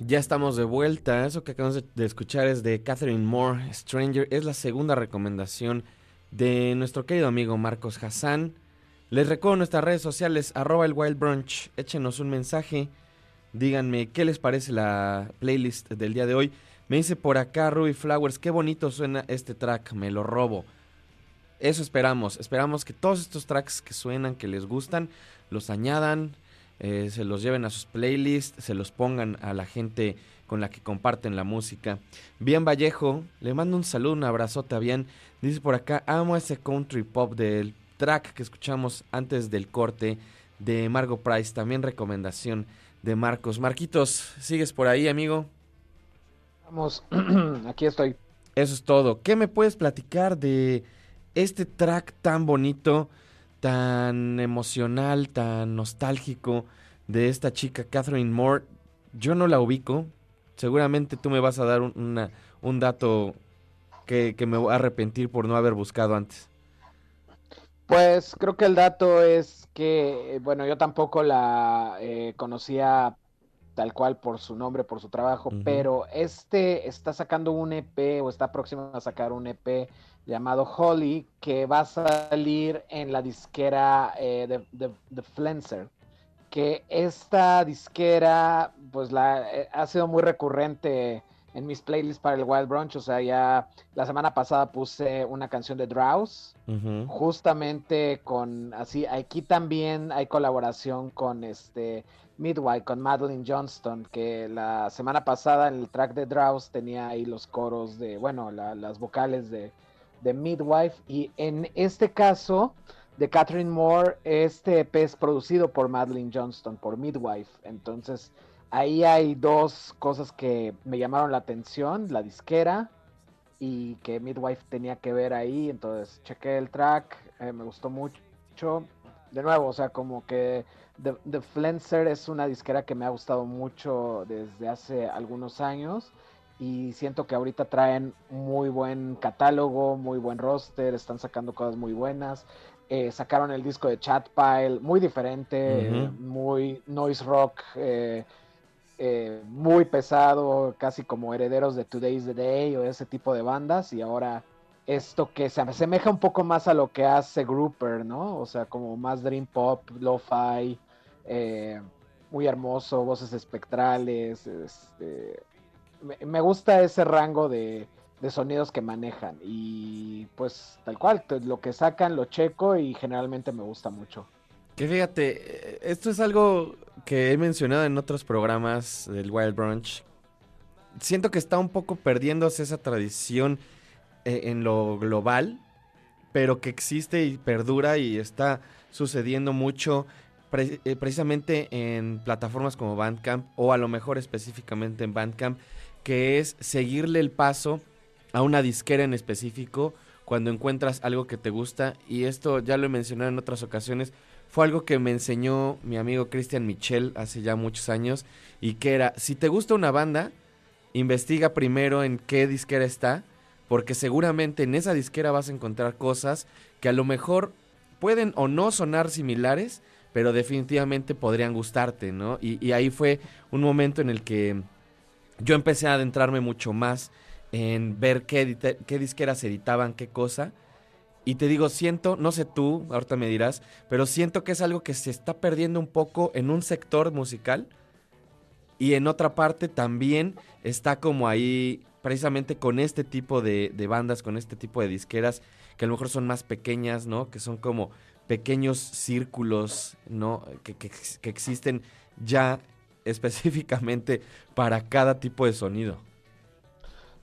Speaker 2: Ya estamos de vuelta. Eso que acabamos de escuchar es de Catherine Moore, Stranger. Es la segunda recomendación de nuestro querido amigo Marcos Hassan. Les recuerdo nuestras redes sociales, arroba el Wild Brunch. Échenos un mensaje. Díganme qué les parece la playlist del día de hoy. Me dice por acá Ruby Flowers, qué bonito suena este track, me lo robo. Eso esperamos. Esperamos que todos estos tracks que suenan, que les gustan, los añadan, eh, se los lleven a sus playlists, se los pongan a la gente con la que comparten la música. Bien Vallejo, le mando un saludo, un abrazote a Bien. Dice por acá, amo ese country pop del track que escuchamos antes del corte de Margo Price. También recomendación de Marcos. Marquitos, ¿sigues por ahí, amigo?
Speaker 5: Vamos, aquí estoy.
Speaker 2: Eso es todo. ¿Qué me puedes platicar de este track tan bonito? Tan emocional, tan nostálgico de esta chica, Catherine Moore. Yo no la ubico. Seguramente tú me vas a dar un, un dato que, me voy a arrepentir por no haber buscado antes.
Speaker 5: Pues creo que el dato es que, bueno, yo tampoco la eh, conocía tal cual por su nombre, por su trabajo, pero este está sacando un EP o está próximo a sacar un EP llamado Holly, que va a salir en la disquera eh, de, de, Flenser. Que esta disquera, pues la, eh, ha sido muy recurrente en mis playlists para el Wild Brunch. O sea, ya la semana pasada puse una canción de Drowse, justamente con así. Aquí también hay colaboración con este Midwife, con Madeline Johnston, que la semana pasada en el track de Drowse tenía ahí los coros de, bueno, las vocales de, de Midwife. Y en este caso de Catherine Moore, este EP es producido por Madeline Johnston, por Midwife. Entonces ahí hay dos cosas que me llamaron la atención, la disquera y que Midwife tenía que ver ahí, entonces chequé el track, eh, me gustó mucho. De nuevo, o sea, como que The, The Flenser es una disquera que me ha gustado mucho desde hace algunos años y siento que ahorita traen muy buen catálogo, muy buen roster, están sacando cosas muy buenas. Eh, sacaron el disco de Chatpile, muy diferente, muy noise rock, eh, eh, muy pesado, casi como herederos de Today's the Day o ese tipo de bandas, y ahora esto que se asemeja un poco más a lo que hace Grouper, ¿no? O sea, como más dream pop, lo-fi, muy hermoso, voces espectrales, este, me, gusta ese rango de, de, sonidos que manejan y pues tal cual, lo que sacan lo checo y generalmente me gusta mucho.
Speaker 2: Que fíjate, esto es algo que he mencionado en otros programas del Wild Brunch. Siento que está un poco perdiéndose esa tradición eh, en lo global, pero que existe y perdura y está sucediendo mucho eh, precisamente en plataformas como Bandcamp o a lo mejor específicamente en Bandcamp, que es seguirle el paso a una disquera en específico cuando encuentras algo que te gusta y esto ya lo he mencionado en otras ocasiones fue algo que me enseñó mi amigo Christian Michel hace ya muchos años y que era, si te gusta una banda, investiga primero en qué disquera está, porque seguramente en esa disquera vas a encontrar cosas que a lo mejor pueden o no sonar similares, pero definitivamente podrían gustarte, ¿no? Y, ahí fue un momento en el que yo empecé a adentrarme mucho más en ver qué, qué disqueras editaban qué cosa y te digo, siento, no sé tú, ahorita me dirás, pero siento que es algo que se está perdiendo un poco en un sector musical y en otra parte también está como ahí, precisamente con este tipo de, bandas, con este tipo de disqueras, que a lo mejor son más pequeñas, ¿no? Que son como pequeños círculos, ¿no? Que, que, que existen ya específicamente para cada tipo de sonido.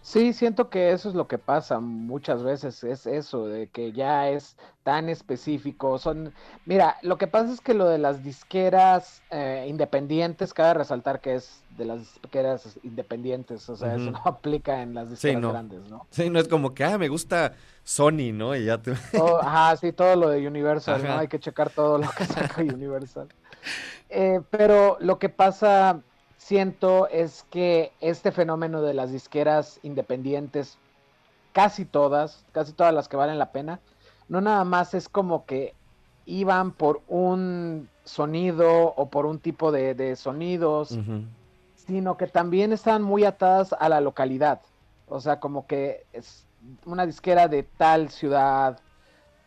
Speaker 5: Sí, siento que eso es lo que pasa muchas veces, es eso, de que ya es tan específico. Son, mira, lo que pasa es que lo de las disqueras eh, independientes, cabe resaltar que es de las disqueras independientes, o sea, eso no aplica en las disqueras grandes, ¿no?
Speaker 2: Sí, no es como que, ah, me gusta Sony, ¿no? Y ya te...
Speaker 5: ajá, sí, todo lo de Universal, ¿no? Hay que checar todo lo que saca Universal. Eh, pero lo que pasa siento es que este fenómeno de las disqueras independientes, casi todas, casi todas las que valen la pena, no nada más es como que iban por un sonido o por un tipo de, sonidos, sino que también están muy atadas a la localidad. O sea, como que es una disquera de tal ciudad,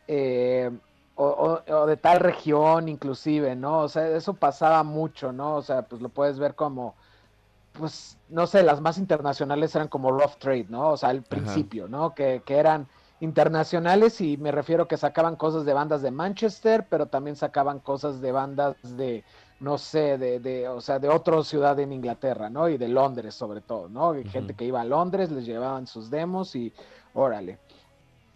Speaker 5: eh, o, de tal región inclusive, ¿no? O sea, eso pasaba mucho, ¿no? O sea, pues lo puedes ver como, pues, no sé, las más internacionales eran como Rough Trade, ¿no? O sea, al principio, ¿no? Que, que eran internacionales y me refiero que sacaban cosas de bandas de Manchester, pero también sacaban cosas de bandas de, no sé, de, de o sea, de otra ciudad en Inglaterra, ¿no? Y de Londres sobre todo, ¿no? Gente que iba a Londres, les llevaban sus demos y órale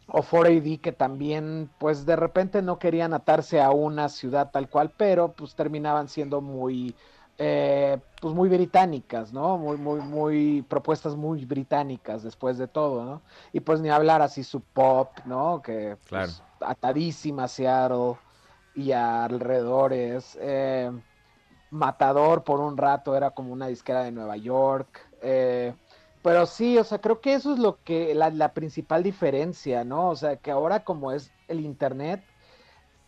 Speaker 5: o 4AD que también pues de repente no querían atarse a una ciudad tal cual, pero pues terminaban siendo muy eh, pues muy británicas, ¿no? Muy, muy, muy propuestas muy británicas después de todo, ¿no? Y pues ni hablar así su pop, ¿no? Que pues, atadísima a Seattle y a alrededores. Eh, Matador por un rato era como una disquera de Nueva York. Eh, pero sí, o sea, creo que eso es lo que, la, principal diferencia, ¿no? O sea, que ahora como es el Internet,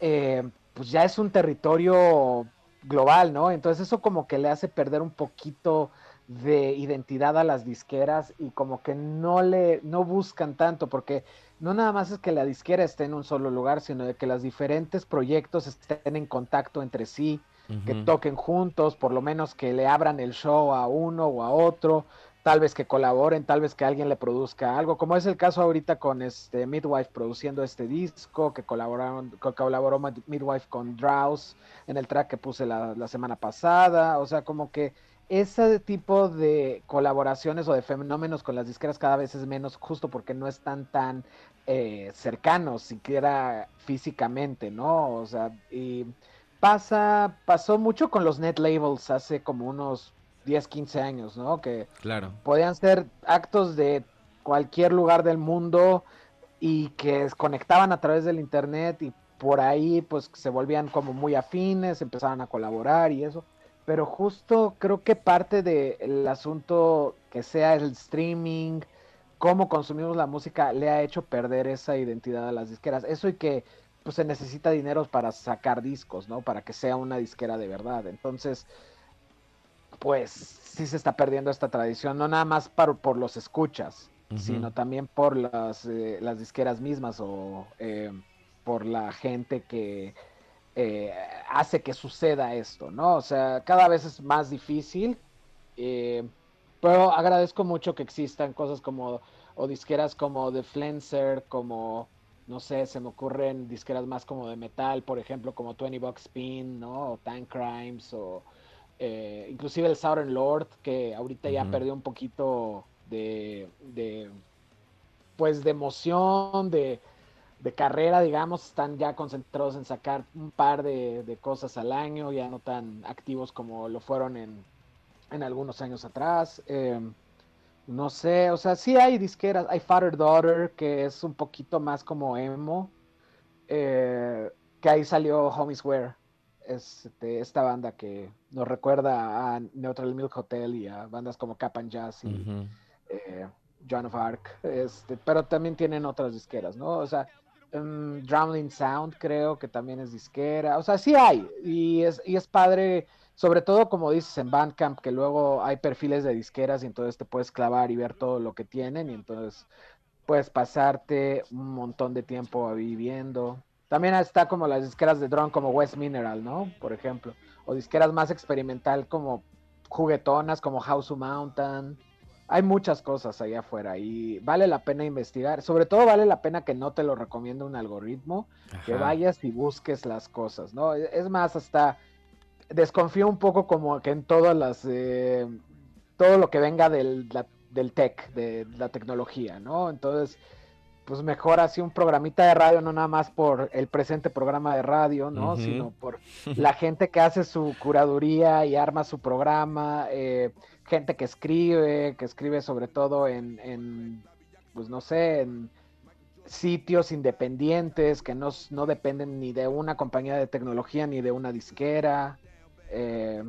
Speaker 5: eh, pues ya es un territorio global, ¿no? Entonces eso como que le hace perder un poquito de identidad a las disqueras y como que no le, no buscan tanto, porque no nada más es que la disquera esté en un solo lugar, sino de que los diferentes proyectos estén en contacto entre sí, que toquen juntos, por lo menos que le abran el show a uno o a otro, tal vez que colaboren, tal vez que alguien le produzca algo, como es el caso ahorita con este Midwife produciendo este disco, que colaboraron, que colaboró Midwife con Drowse en el track que puse la, semana pasada, o sea, como que ese tipo de colaboraciones o de fenómenos con las disqueras cada vez es menos, justo porque no están tan eh, cercanos, siquiera físicamente, ¿no? O sea, y pasa, pasó mucho con los net labels hace como unos 10, 15 años, ¿no? Que
Speaker 2: claro.
Speaker 5: podían ser actos de cualquier lugar del mundo y que conectaban a través del internet y por ahí pues se volvían como muy afines, empezaban a colaborar y eso. Pero justo creo que parte del asunto que sea el streaming, cómo consumimos la música, le ha hecho perder esa identidad a las disqueras. Eso y que pues se necesita dinero para sacar discos, ¿no? Para que sea una disquera de verdad. Entonces, pues sí se está perdiendo esta tradición, no nada más por los escuchas, sino también por las, eh, las disqueras mismas o eh, por la gente que eh, hace que suceda esto, ¿no? O sea, cada vez es más difícil, pero agradezco mucho que existan cosas como, o disqueras como The Flenser, como, no sé, se me ocurren disqueras más como de metal, por ejemplo, como 20 Bucks Spin, ¿no? O Tank Crimes, o eh, inclusive el Southern Lord, que ahorita ya perdió un poquito de, pues de emoción, de, carrera, digamos, están ya concentrados en sacar un par de, cosas al año, ya no tan activos como lo fueron en, algunos años atrás. Em, no sé, o sea, sí hay disqueras, hay Father Daughter, que es un poquito más como emo, eh, que ahí salió Homies este, esta banda que nos recuerda a Neutral Milk Hotel y a bandas como Cap and Jazz y eh, John of Arc, este, pero también tienen otras disqueras, ¿no? O sea, um, Drowning Sound creo que también es disquera, o sea, sí hay, y es, y es padre, sobre todo como dices en Bandcamp, que luego hay perfiles de disqueras y entonces te puedes clavar y ver todo lo que tienen y entonces puedes pasarte un montón de tiempo viviendo. También está como las disqueras de drone como West Mineral, ¿no? Por ejemplo. O disqueras más experimental como juguetonas, como House of Mountain. Hay muchas cosas allá afuera y vale la pena investigar. Sobre todo vale la pena que no te lo recomienda un algoritmo, que vayas y busques las cosas, ¿no? Es más, hasta desconfío un poco como que en todas las... Eh, todo lo que venga del, del tech, de la tecnología, ¿no? Entonces pues mejor así un programita de radio, no nada más por el presente programa de radio, ¿no? Sino por la gente que hace su curaduría y arma su programa, eh, gente que escribe, que escribe sobre todo en, en, pues no sé, en sitios independientes que no, no dependen ni de una compañía de tecnología ni de una disquera. Eh,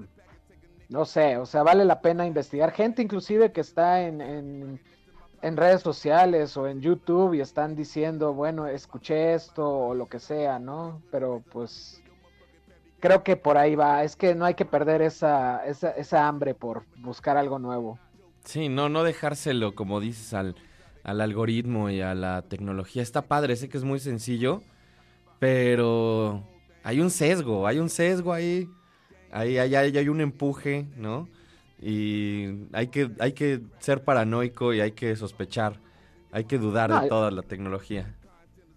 Speaker 5: no sé, o sea, vale la pena investigar. Gente inclusive que está en en redes sociales o en YouTube y están diciendo, bueno, escuché esto o lo que sea, ¿no? Pero pues creo que por ahí va. Es que no hay que perder esa, esa, esa hambre por buscar algo nuevo.
Speaker 2: Sí, no, no dejárselo, como dices, al, al algoritmo y a la tecnología. Está padre, sé que es muy sencillo, pero hay un sesgo, hay un sesgo ahí. Ahí, ahí, ahí hay un empuje, ¿no? Y hay que, hay que ser paranoico y hay que sospechar, hay que dudar de toda la tecnología.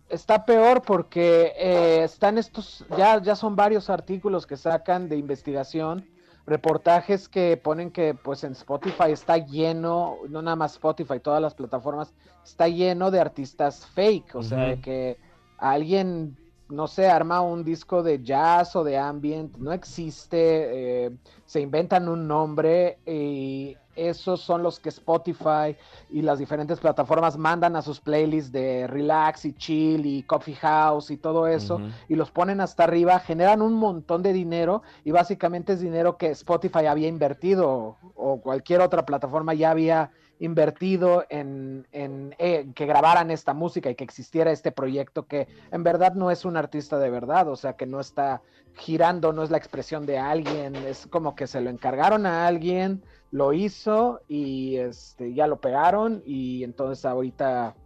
Speaker 5: Está peor porque eh, están estos, ya, ya son varios artículos que sacan de investigación, reportajes que ponen que pues en Spotify está lleno, no nada más Spotify, todas las plataformas, está lleno de artistas fake, o sea, que alguien no sé, arma un disco de jazz o de ambient, no existe, eh, se inventan un nombre y esos son los que Spotify y las diferentes plataformas mandan a sus playlists de relax y chill y coffee house y todo eso y los ponen hasta arriba, generan un montón de dinero y básicamente es dinero que Spotify había invertido o cualquier otra plataforma ya había invertido en, eh, que grabaran esta música y que existiera este proyecto que en verdad no es un artista de verdad, o sea, que no está girando, no es la expresión de alguien, es como que se lo encargaron a alguien, lo hizo y este, ya lo pegaron y entonces ahorita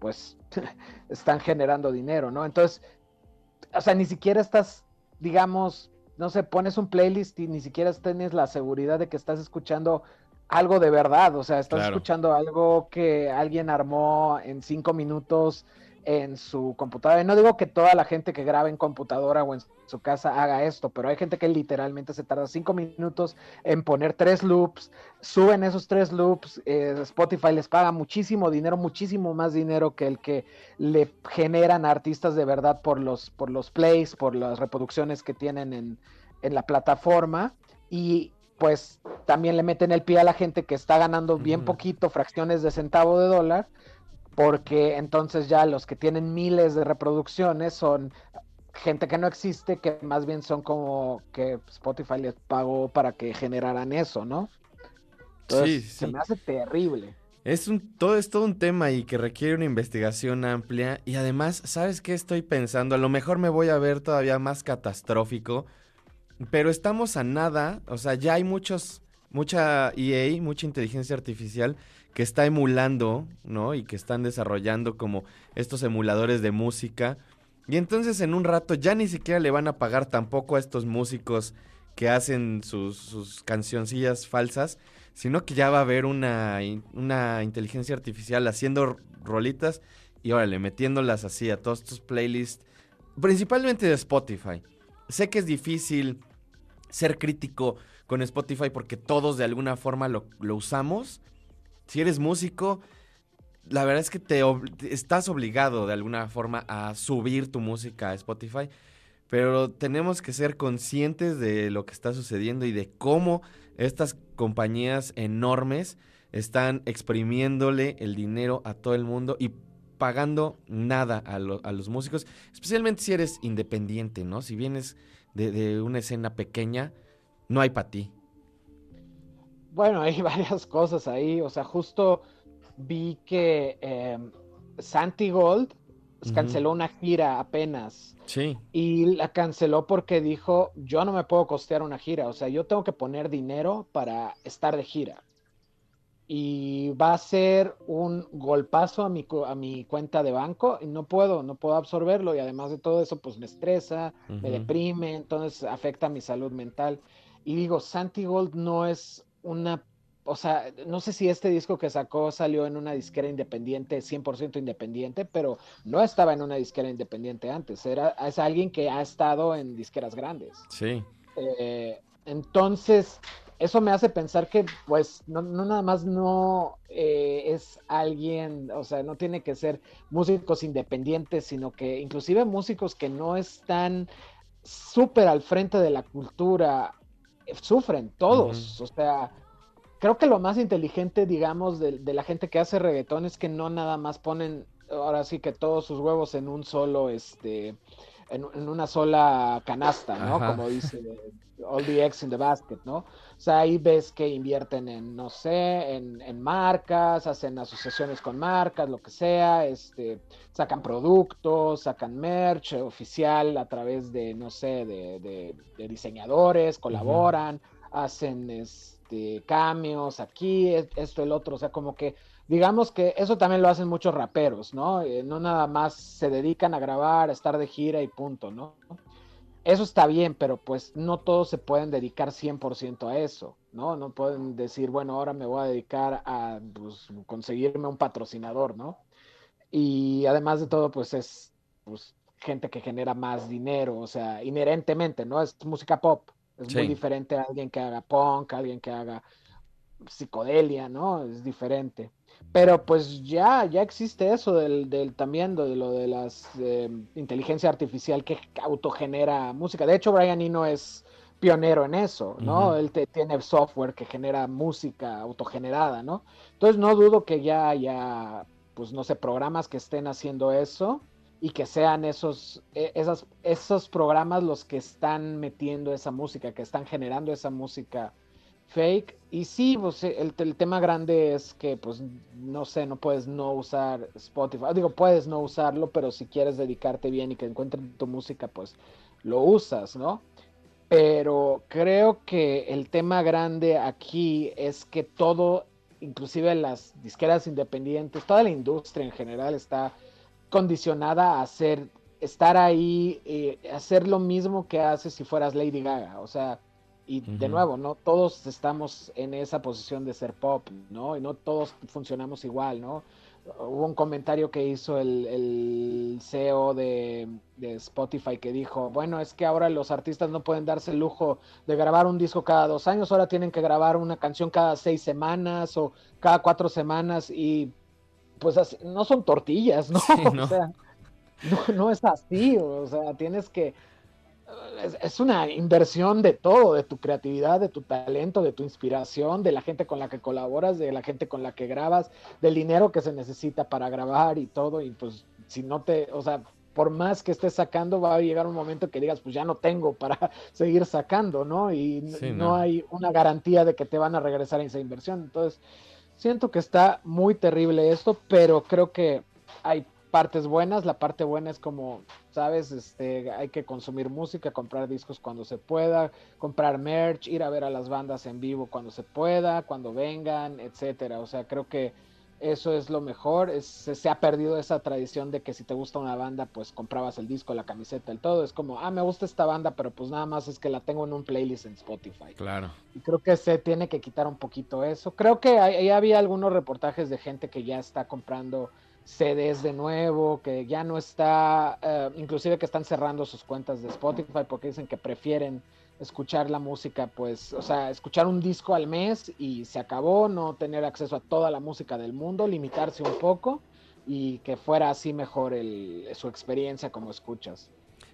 Speaker 5: pues están generando dinero, ¿no? Entonces, o sea, ni siquiera estás, digamos, no sé, pones un playlist y ni siquiera tienes la seguridad de que estás escuchando algo de verdad, o sea, estás escuchando algo que alguien armó en cinco minutos en su computadora. Y no digo que toda la gente que graba en computadora o en su casa haga esto, pero hay gente que literalmente se tarda cinco minutos en poner tres loops, suben esos tres loops, eh, Spotify les paga muchísimo dinero, muchísimo más dinero que el que le generan artistas de verdad por los, por los plays, por las reproducciones que tienen en, en la plataforma. Y pues también le meten el pie a la gente que está ganando bien poquito, fracciones de centavo de dólar, porque entonces ya los que tienen miles de reproducciones son gente que no existe, que más bien son como que Spotify les pagó para que generaran eso, ¿no? sí, se me hace terrible.
Speaker 2: Es un, todo, es todo un tema y que requiere una investigación amplia. Y además, ¿sabes qué estoy pensando? A lo mejor me voy a ver todavía más catastrófico pero estamos a nada, o sea, ya hay muchos, mucha EA, mucha inteligencia artificial que está emulando, ¿no? Y que están desarrollando como estos emuladores de música. Y entonces en un rato ya ni siquiera le van a pagar tampoco a estos músicos que hacen sus, cancioncillas falsas, sino que ya va a haber una, una inteligencia artificial haciendo rolitas y órale, metiéndolas así a todos estos playlists, principalmente de Spotify. Sé que es difícil ser crítico con Spotify porque todos de alguna forma lo, usamos. Si eres músico, la verdad es que te estás obligado de alguna forma a subir tu música a Spotify, pero tenemos que ser conscientes de lo que está sucediendo y de cómo estas compañías enormes están exprimiéndole el dinero a todo el mundo y pagando nada a, a los músicos, especialmente si eres independiente, ¿no? Si vienes de, una escena pequeña, no hay para ti.
Speaker 5: Bueno, hay varias cosas ahí. O sea, justo vi que em, Santi Gold canceló una gira apenas.
Speaker 2: Sí.
Speaker 5: Y la canceló porque dijo, yo no me puedo costear una gira. O sea, yo tengo que poner dinero para estar de gira y va a ser un golpazo a mi, a mi cuenta de banco y no puedo, no puedo absorberlo y además de todo eso pues me estresa, me deprime, entonces afecta mi salud mental. Y digo, Santi Gold no es una, o sea, no sé si este disco que sacó salió en una disquera independiente, 100% independiente, pero no estaba en una disquera independiente antes, era, es alguien que ha estado en disqueras grandes.
Speaker 2: Sí.
Speaker 5: Eh, entonces, eso me hace pensar que, pues, no, nada más no eh, es alguien, o sea, no tiene que ser músicos independientes, sino que inclusive músicos que no están súper al frente de la cultura, eh, sufren todos, o sea, creo que lo más inteligente, digamos, de, la gente que hace reggaetón es que no nada más ponen, ahora sí que todos sus huevos en un solo, este, en, una sola canasta, ¿no? Como dice all the eggs in the basket, ¿no? O sea, ahí ves que invierten en, no sé, en, marcas, hacen asociaciones con marcas, lo que sea, este, sacan productos, sacan merch oficial a través de, no sé, de, diseñadores, colaboran, hacen este, cambios aquí, esto, el otro, o sea, como que digamos que eso también lo hacen muchos raperos, ¿no? Eh, no nada más se dedican a grabar, a estar de gira y punto, ¿no? Eso está bien, pero pues no todos se pueden dedicar 100% a eso, ¿no? No pueden decir, bueno, ahora me voy a dedicar a pues, conseguirme un patrocinador, ¿no? Y además de todo, pues es pues, gente que genera más dinero, o sea, inherentemente, ¿no? Es música pop, es muy diferente a alguien que haga punk, a alguien que haga psicodelia, ¿no? Es diferente. Pero pues ya, ya existe eso del, del también de lo de las eh, inteligencia artificial que autogenera música. De hecho, Brian Eno es pionero en eso, ¿no? Él tiene software que genera música autogenerada, ¿no? Entonces no dudo que ya haya, pues no sé, programas que estén haciendo eso y que sean esos, e, esas, esos programas los que están metiendo esa música, que están generando esa música fake. Y sí, pues el, el, tema grande es que, pues, no sé, no puedes no usar Spotify. Digo, puedes no usarlo, pero si quieres dedicarte bien y que encuentren tu música, pues lo usas, ¿no? Pero creo que el tema grande aquí es que todo, inclusive las disqueras independientes, toda la industria en general está condicionada a hacer, estar ahí, eh, hacer lo mismo que haces si fueras Lady Gaga. O sea, Y de nuevo, no todos estamos en esa posición de ser pop, ¿no? Y no todos funcionamos igual, ¿no? Hubo un comentario que hizo el, CEO de, Spotify que dijo, bueno, es que ahora los artistas no pueden darse el lujo de grabar un disco cada dos años, ahora tienen que grabar una canción cada seis semanas o cada cuatro semanas y pues no son tortillas, ¿no? O sea, no, no es así, o sea, tienes que es, una inversión de todo, de tu creatividad, de tu talento, de tu inspiración, de la gente con la que colaboras, de la gente con la que grabas, del dinero que se necesita para grabar y todo. Y pues si no te, o sea, por más que estés sacando, va a llegar un momento que digas, pues ya no tengo para seguir sacando, ¿no? Y no. hay una garantía de que te van a regresar esa inversión. Entonces, siento que está muy terrible esto, pero creo que hay partes buenas. La parte buena es como, sabes, este, hay que consumir música, comprar discos cuando se pueda, comprar merch, ir a ver a las bandas en vivo cuando se pueda, cuando vengan, etcétera. O sea, creo que eso es lo mejor. se, ha perdido esa tradición de que si te gusta una banda, pues comprabas el disco, la camiseta, el todo. Es como, ah, me gusta esta banda, pero pues nada más es que la tengo en un playlist en Spotify.
Speaker 2: Claro.
Speaker 5: Y creo que se tiene que quitar un poquito eso. Creo que ahí había algunos reportajes de gente que ya está comprando CDs de nuevo, que ya no está, eh, inclusive que están cerrando sus cuentas de Spotify porque dicen que prefieren escuchar la música, pues, o sea, escuchar un disco al mes y se acabó, no tener acceso a toda la música del mundo, limitarse un poco y que fuera así mejor el, su experiencia como escuchas.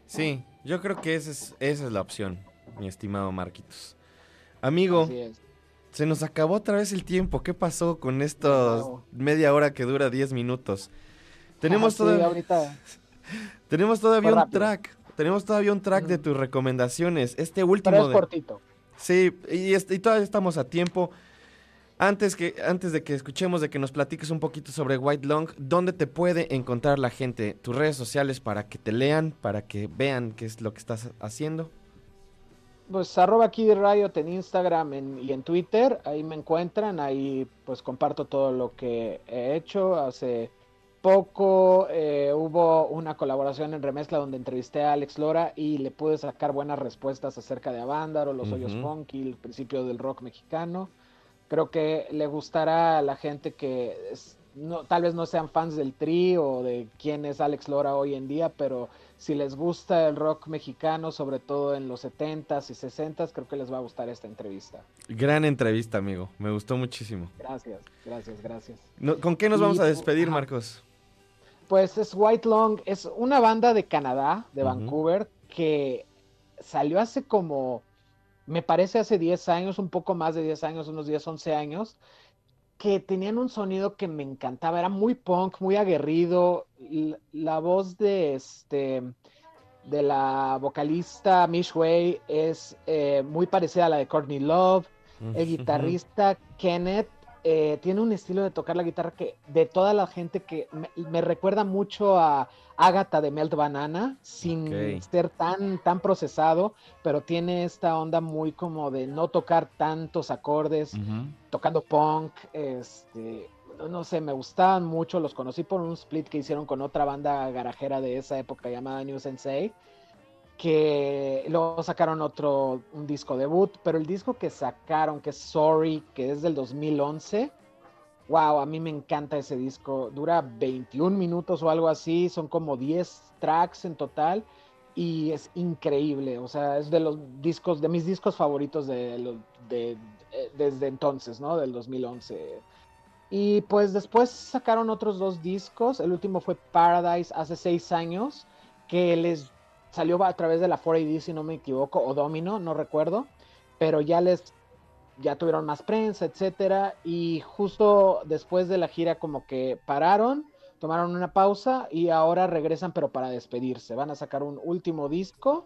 Speaker 2: Sí, yo creo que esa es, esa es la opción, mi estimado Marquitos. Amigo, se nos acabó otra vez el tiempo. ¿Qué pasó con esto media hora que dura 10 minutos? Tenemos,
Speaker 5: todavía...
Speaker 2: Tenemos todavía un track. Tenemos todavía un track de tus recomendaciones. Este último.
Speaker 5: Pero es cortito.
Speaker 2: Sí, y, y, todavía estamos a tiempo. Antes, que, antes de que escuchemos, de que nos platiques un poquito sobre White Long, ¿dónde te puede encontrar la gente? Tus redes sociales para que te lean, para que vean qué es lo que estás haciendo
Speaker 5: pues arroba aquí de Riot en Instagram y en Twitter, ahí me encuentran, ahí pues comparto todo lo que he hecho. Hace poco eh, hubo una colaboración en Remezcla donde entrevisté a Alex Lora y le pude sacar buenas respuestas acerca de Avándaro, los hoyos funky, el principio del rock mexicano. Creo que le gustará a la gente que no, tal vez no sean fans del tri o de quién es Alex Lora hoy en día, pero si les gusta el rock mexicano, sobre todo en los 70s y 60s, creo que les va a gustar esta entrevista.
Speaker 2: Gran entrevista, amigo. Me gustó muchísimo.
Speaker 5: Gracias, gracias, gracias.
Speaker 2: ¿Con qué nos vamos a despedir, Marcos?
Speaker 5: Pues es White Long, es una banda de Canadá, de Vancouver, que salió hace como, me parece hace 10 años, un poco más de 10 años, unos 10, 11 años que tenían un sonido que me encantaba, era muy punk, muy aguerrido. La voz de este de la vocalista Mish Way es eh, muy parecida a la de Courtney Love. El guitarrista Kenneth eh, tiene un estilo de tocar la guitarra que de toda la gente que me, recuerda mucho a Agatha de Melt Banana, sin ser tan, tan procesado, pero tiene esta onda muy como de no tocar tantos acordes, tocando punk, este, no sé, me gustaban mucho, los conocí por un split que hicieron con otra banda garajera de esa época llamada New Sensei que luego sacaron otro, un disco debut, pero el disco que sacaron, que es Sorry, que es del 2011, wow, a mí me encanta ese disco, dura 21 minutos o algo así, son como 10 tracks en total y es increíble, o sea, es de los discos, de mis discos favoritos de, de, eh, desde entonces, ¿no? Del 2011. Y pues después sacaron otros dos discos, el último fue Paradise hace seis años, que les salió a través de la 4AD, si no me equivoco, o Domino, no recuerdo, pero ya les, ya tuvieron más prensa, etcétera, y justo después de la gira como que pararon, tomaron una pausa y ahora regresan, pero para despedirse. Van a sacar un último disco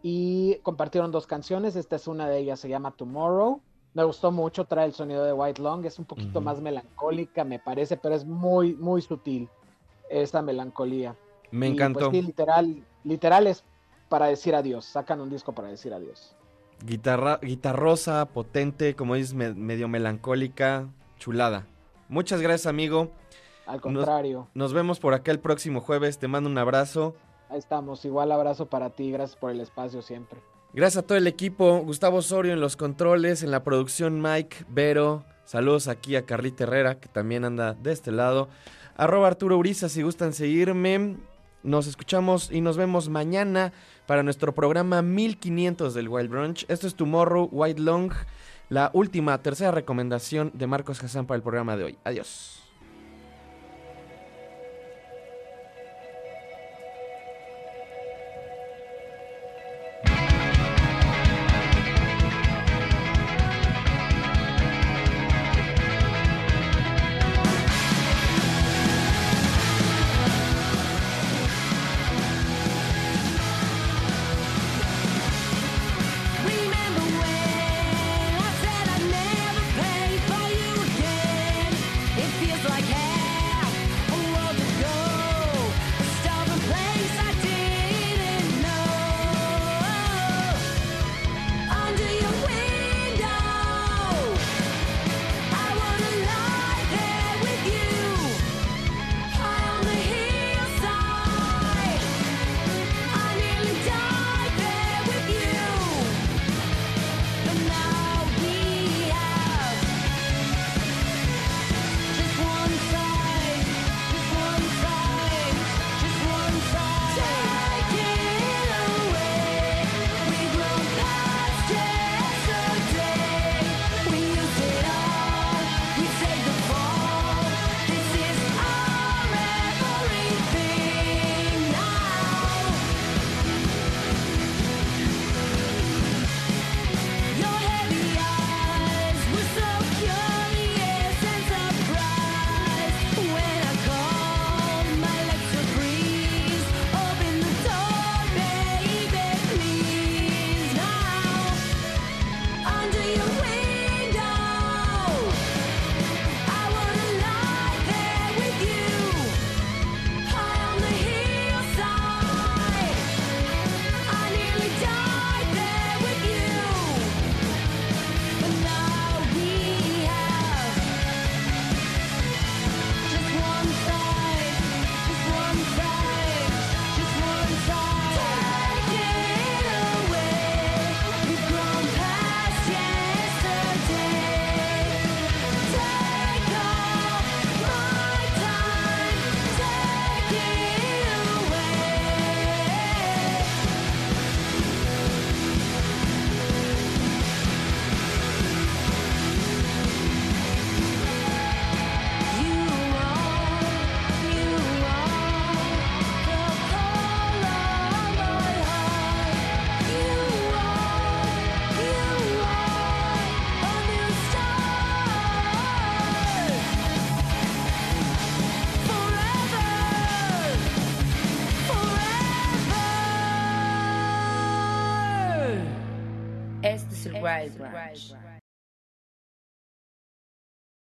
Speaker 5: y compartieron dos canciones. Esta es una de ellas, se llama Tomorrow. Me gustó mucho, trae el sonido de White Long, es un poquito más melancólica, me parece, pero es muy, muy sutil esta melancolía.
Speaker 2: Me pues, encantó.
Speaker 5: literal, literal es para decir adiós. Sacan un disco para decir adiós.
Speaker 2: Guitarra, guitarrosa, potente, como dices, medio melancólica, chulada. Muchas gracias, amigo.
Speaker 5: Al contrario.
Speaker 2: Nos, vemos por acá el próximo jueves. Te mando un abrazo.
Speaker 5: Ahí estamos. Igual abrazo para ti. Gracias por el espacio siempre.
Speaker 4: Gracias a todo el equipo, Gustavo Osorio en los controles, en la producción Mike, Vero, saludos aquí a Carlita Herrera, que también anda de este lado. Arroba Arturo Uriza si gustan seguirme. Nos escuchamos y nos vemos mañana para nuestro programa 1500 del Wild Brunch. Esto es Tomorrow White Long, la última, tercera recomendación de Marcos Hassan para el programa de hoy. Adiós.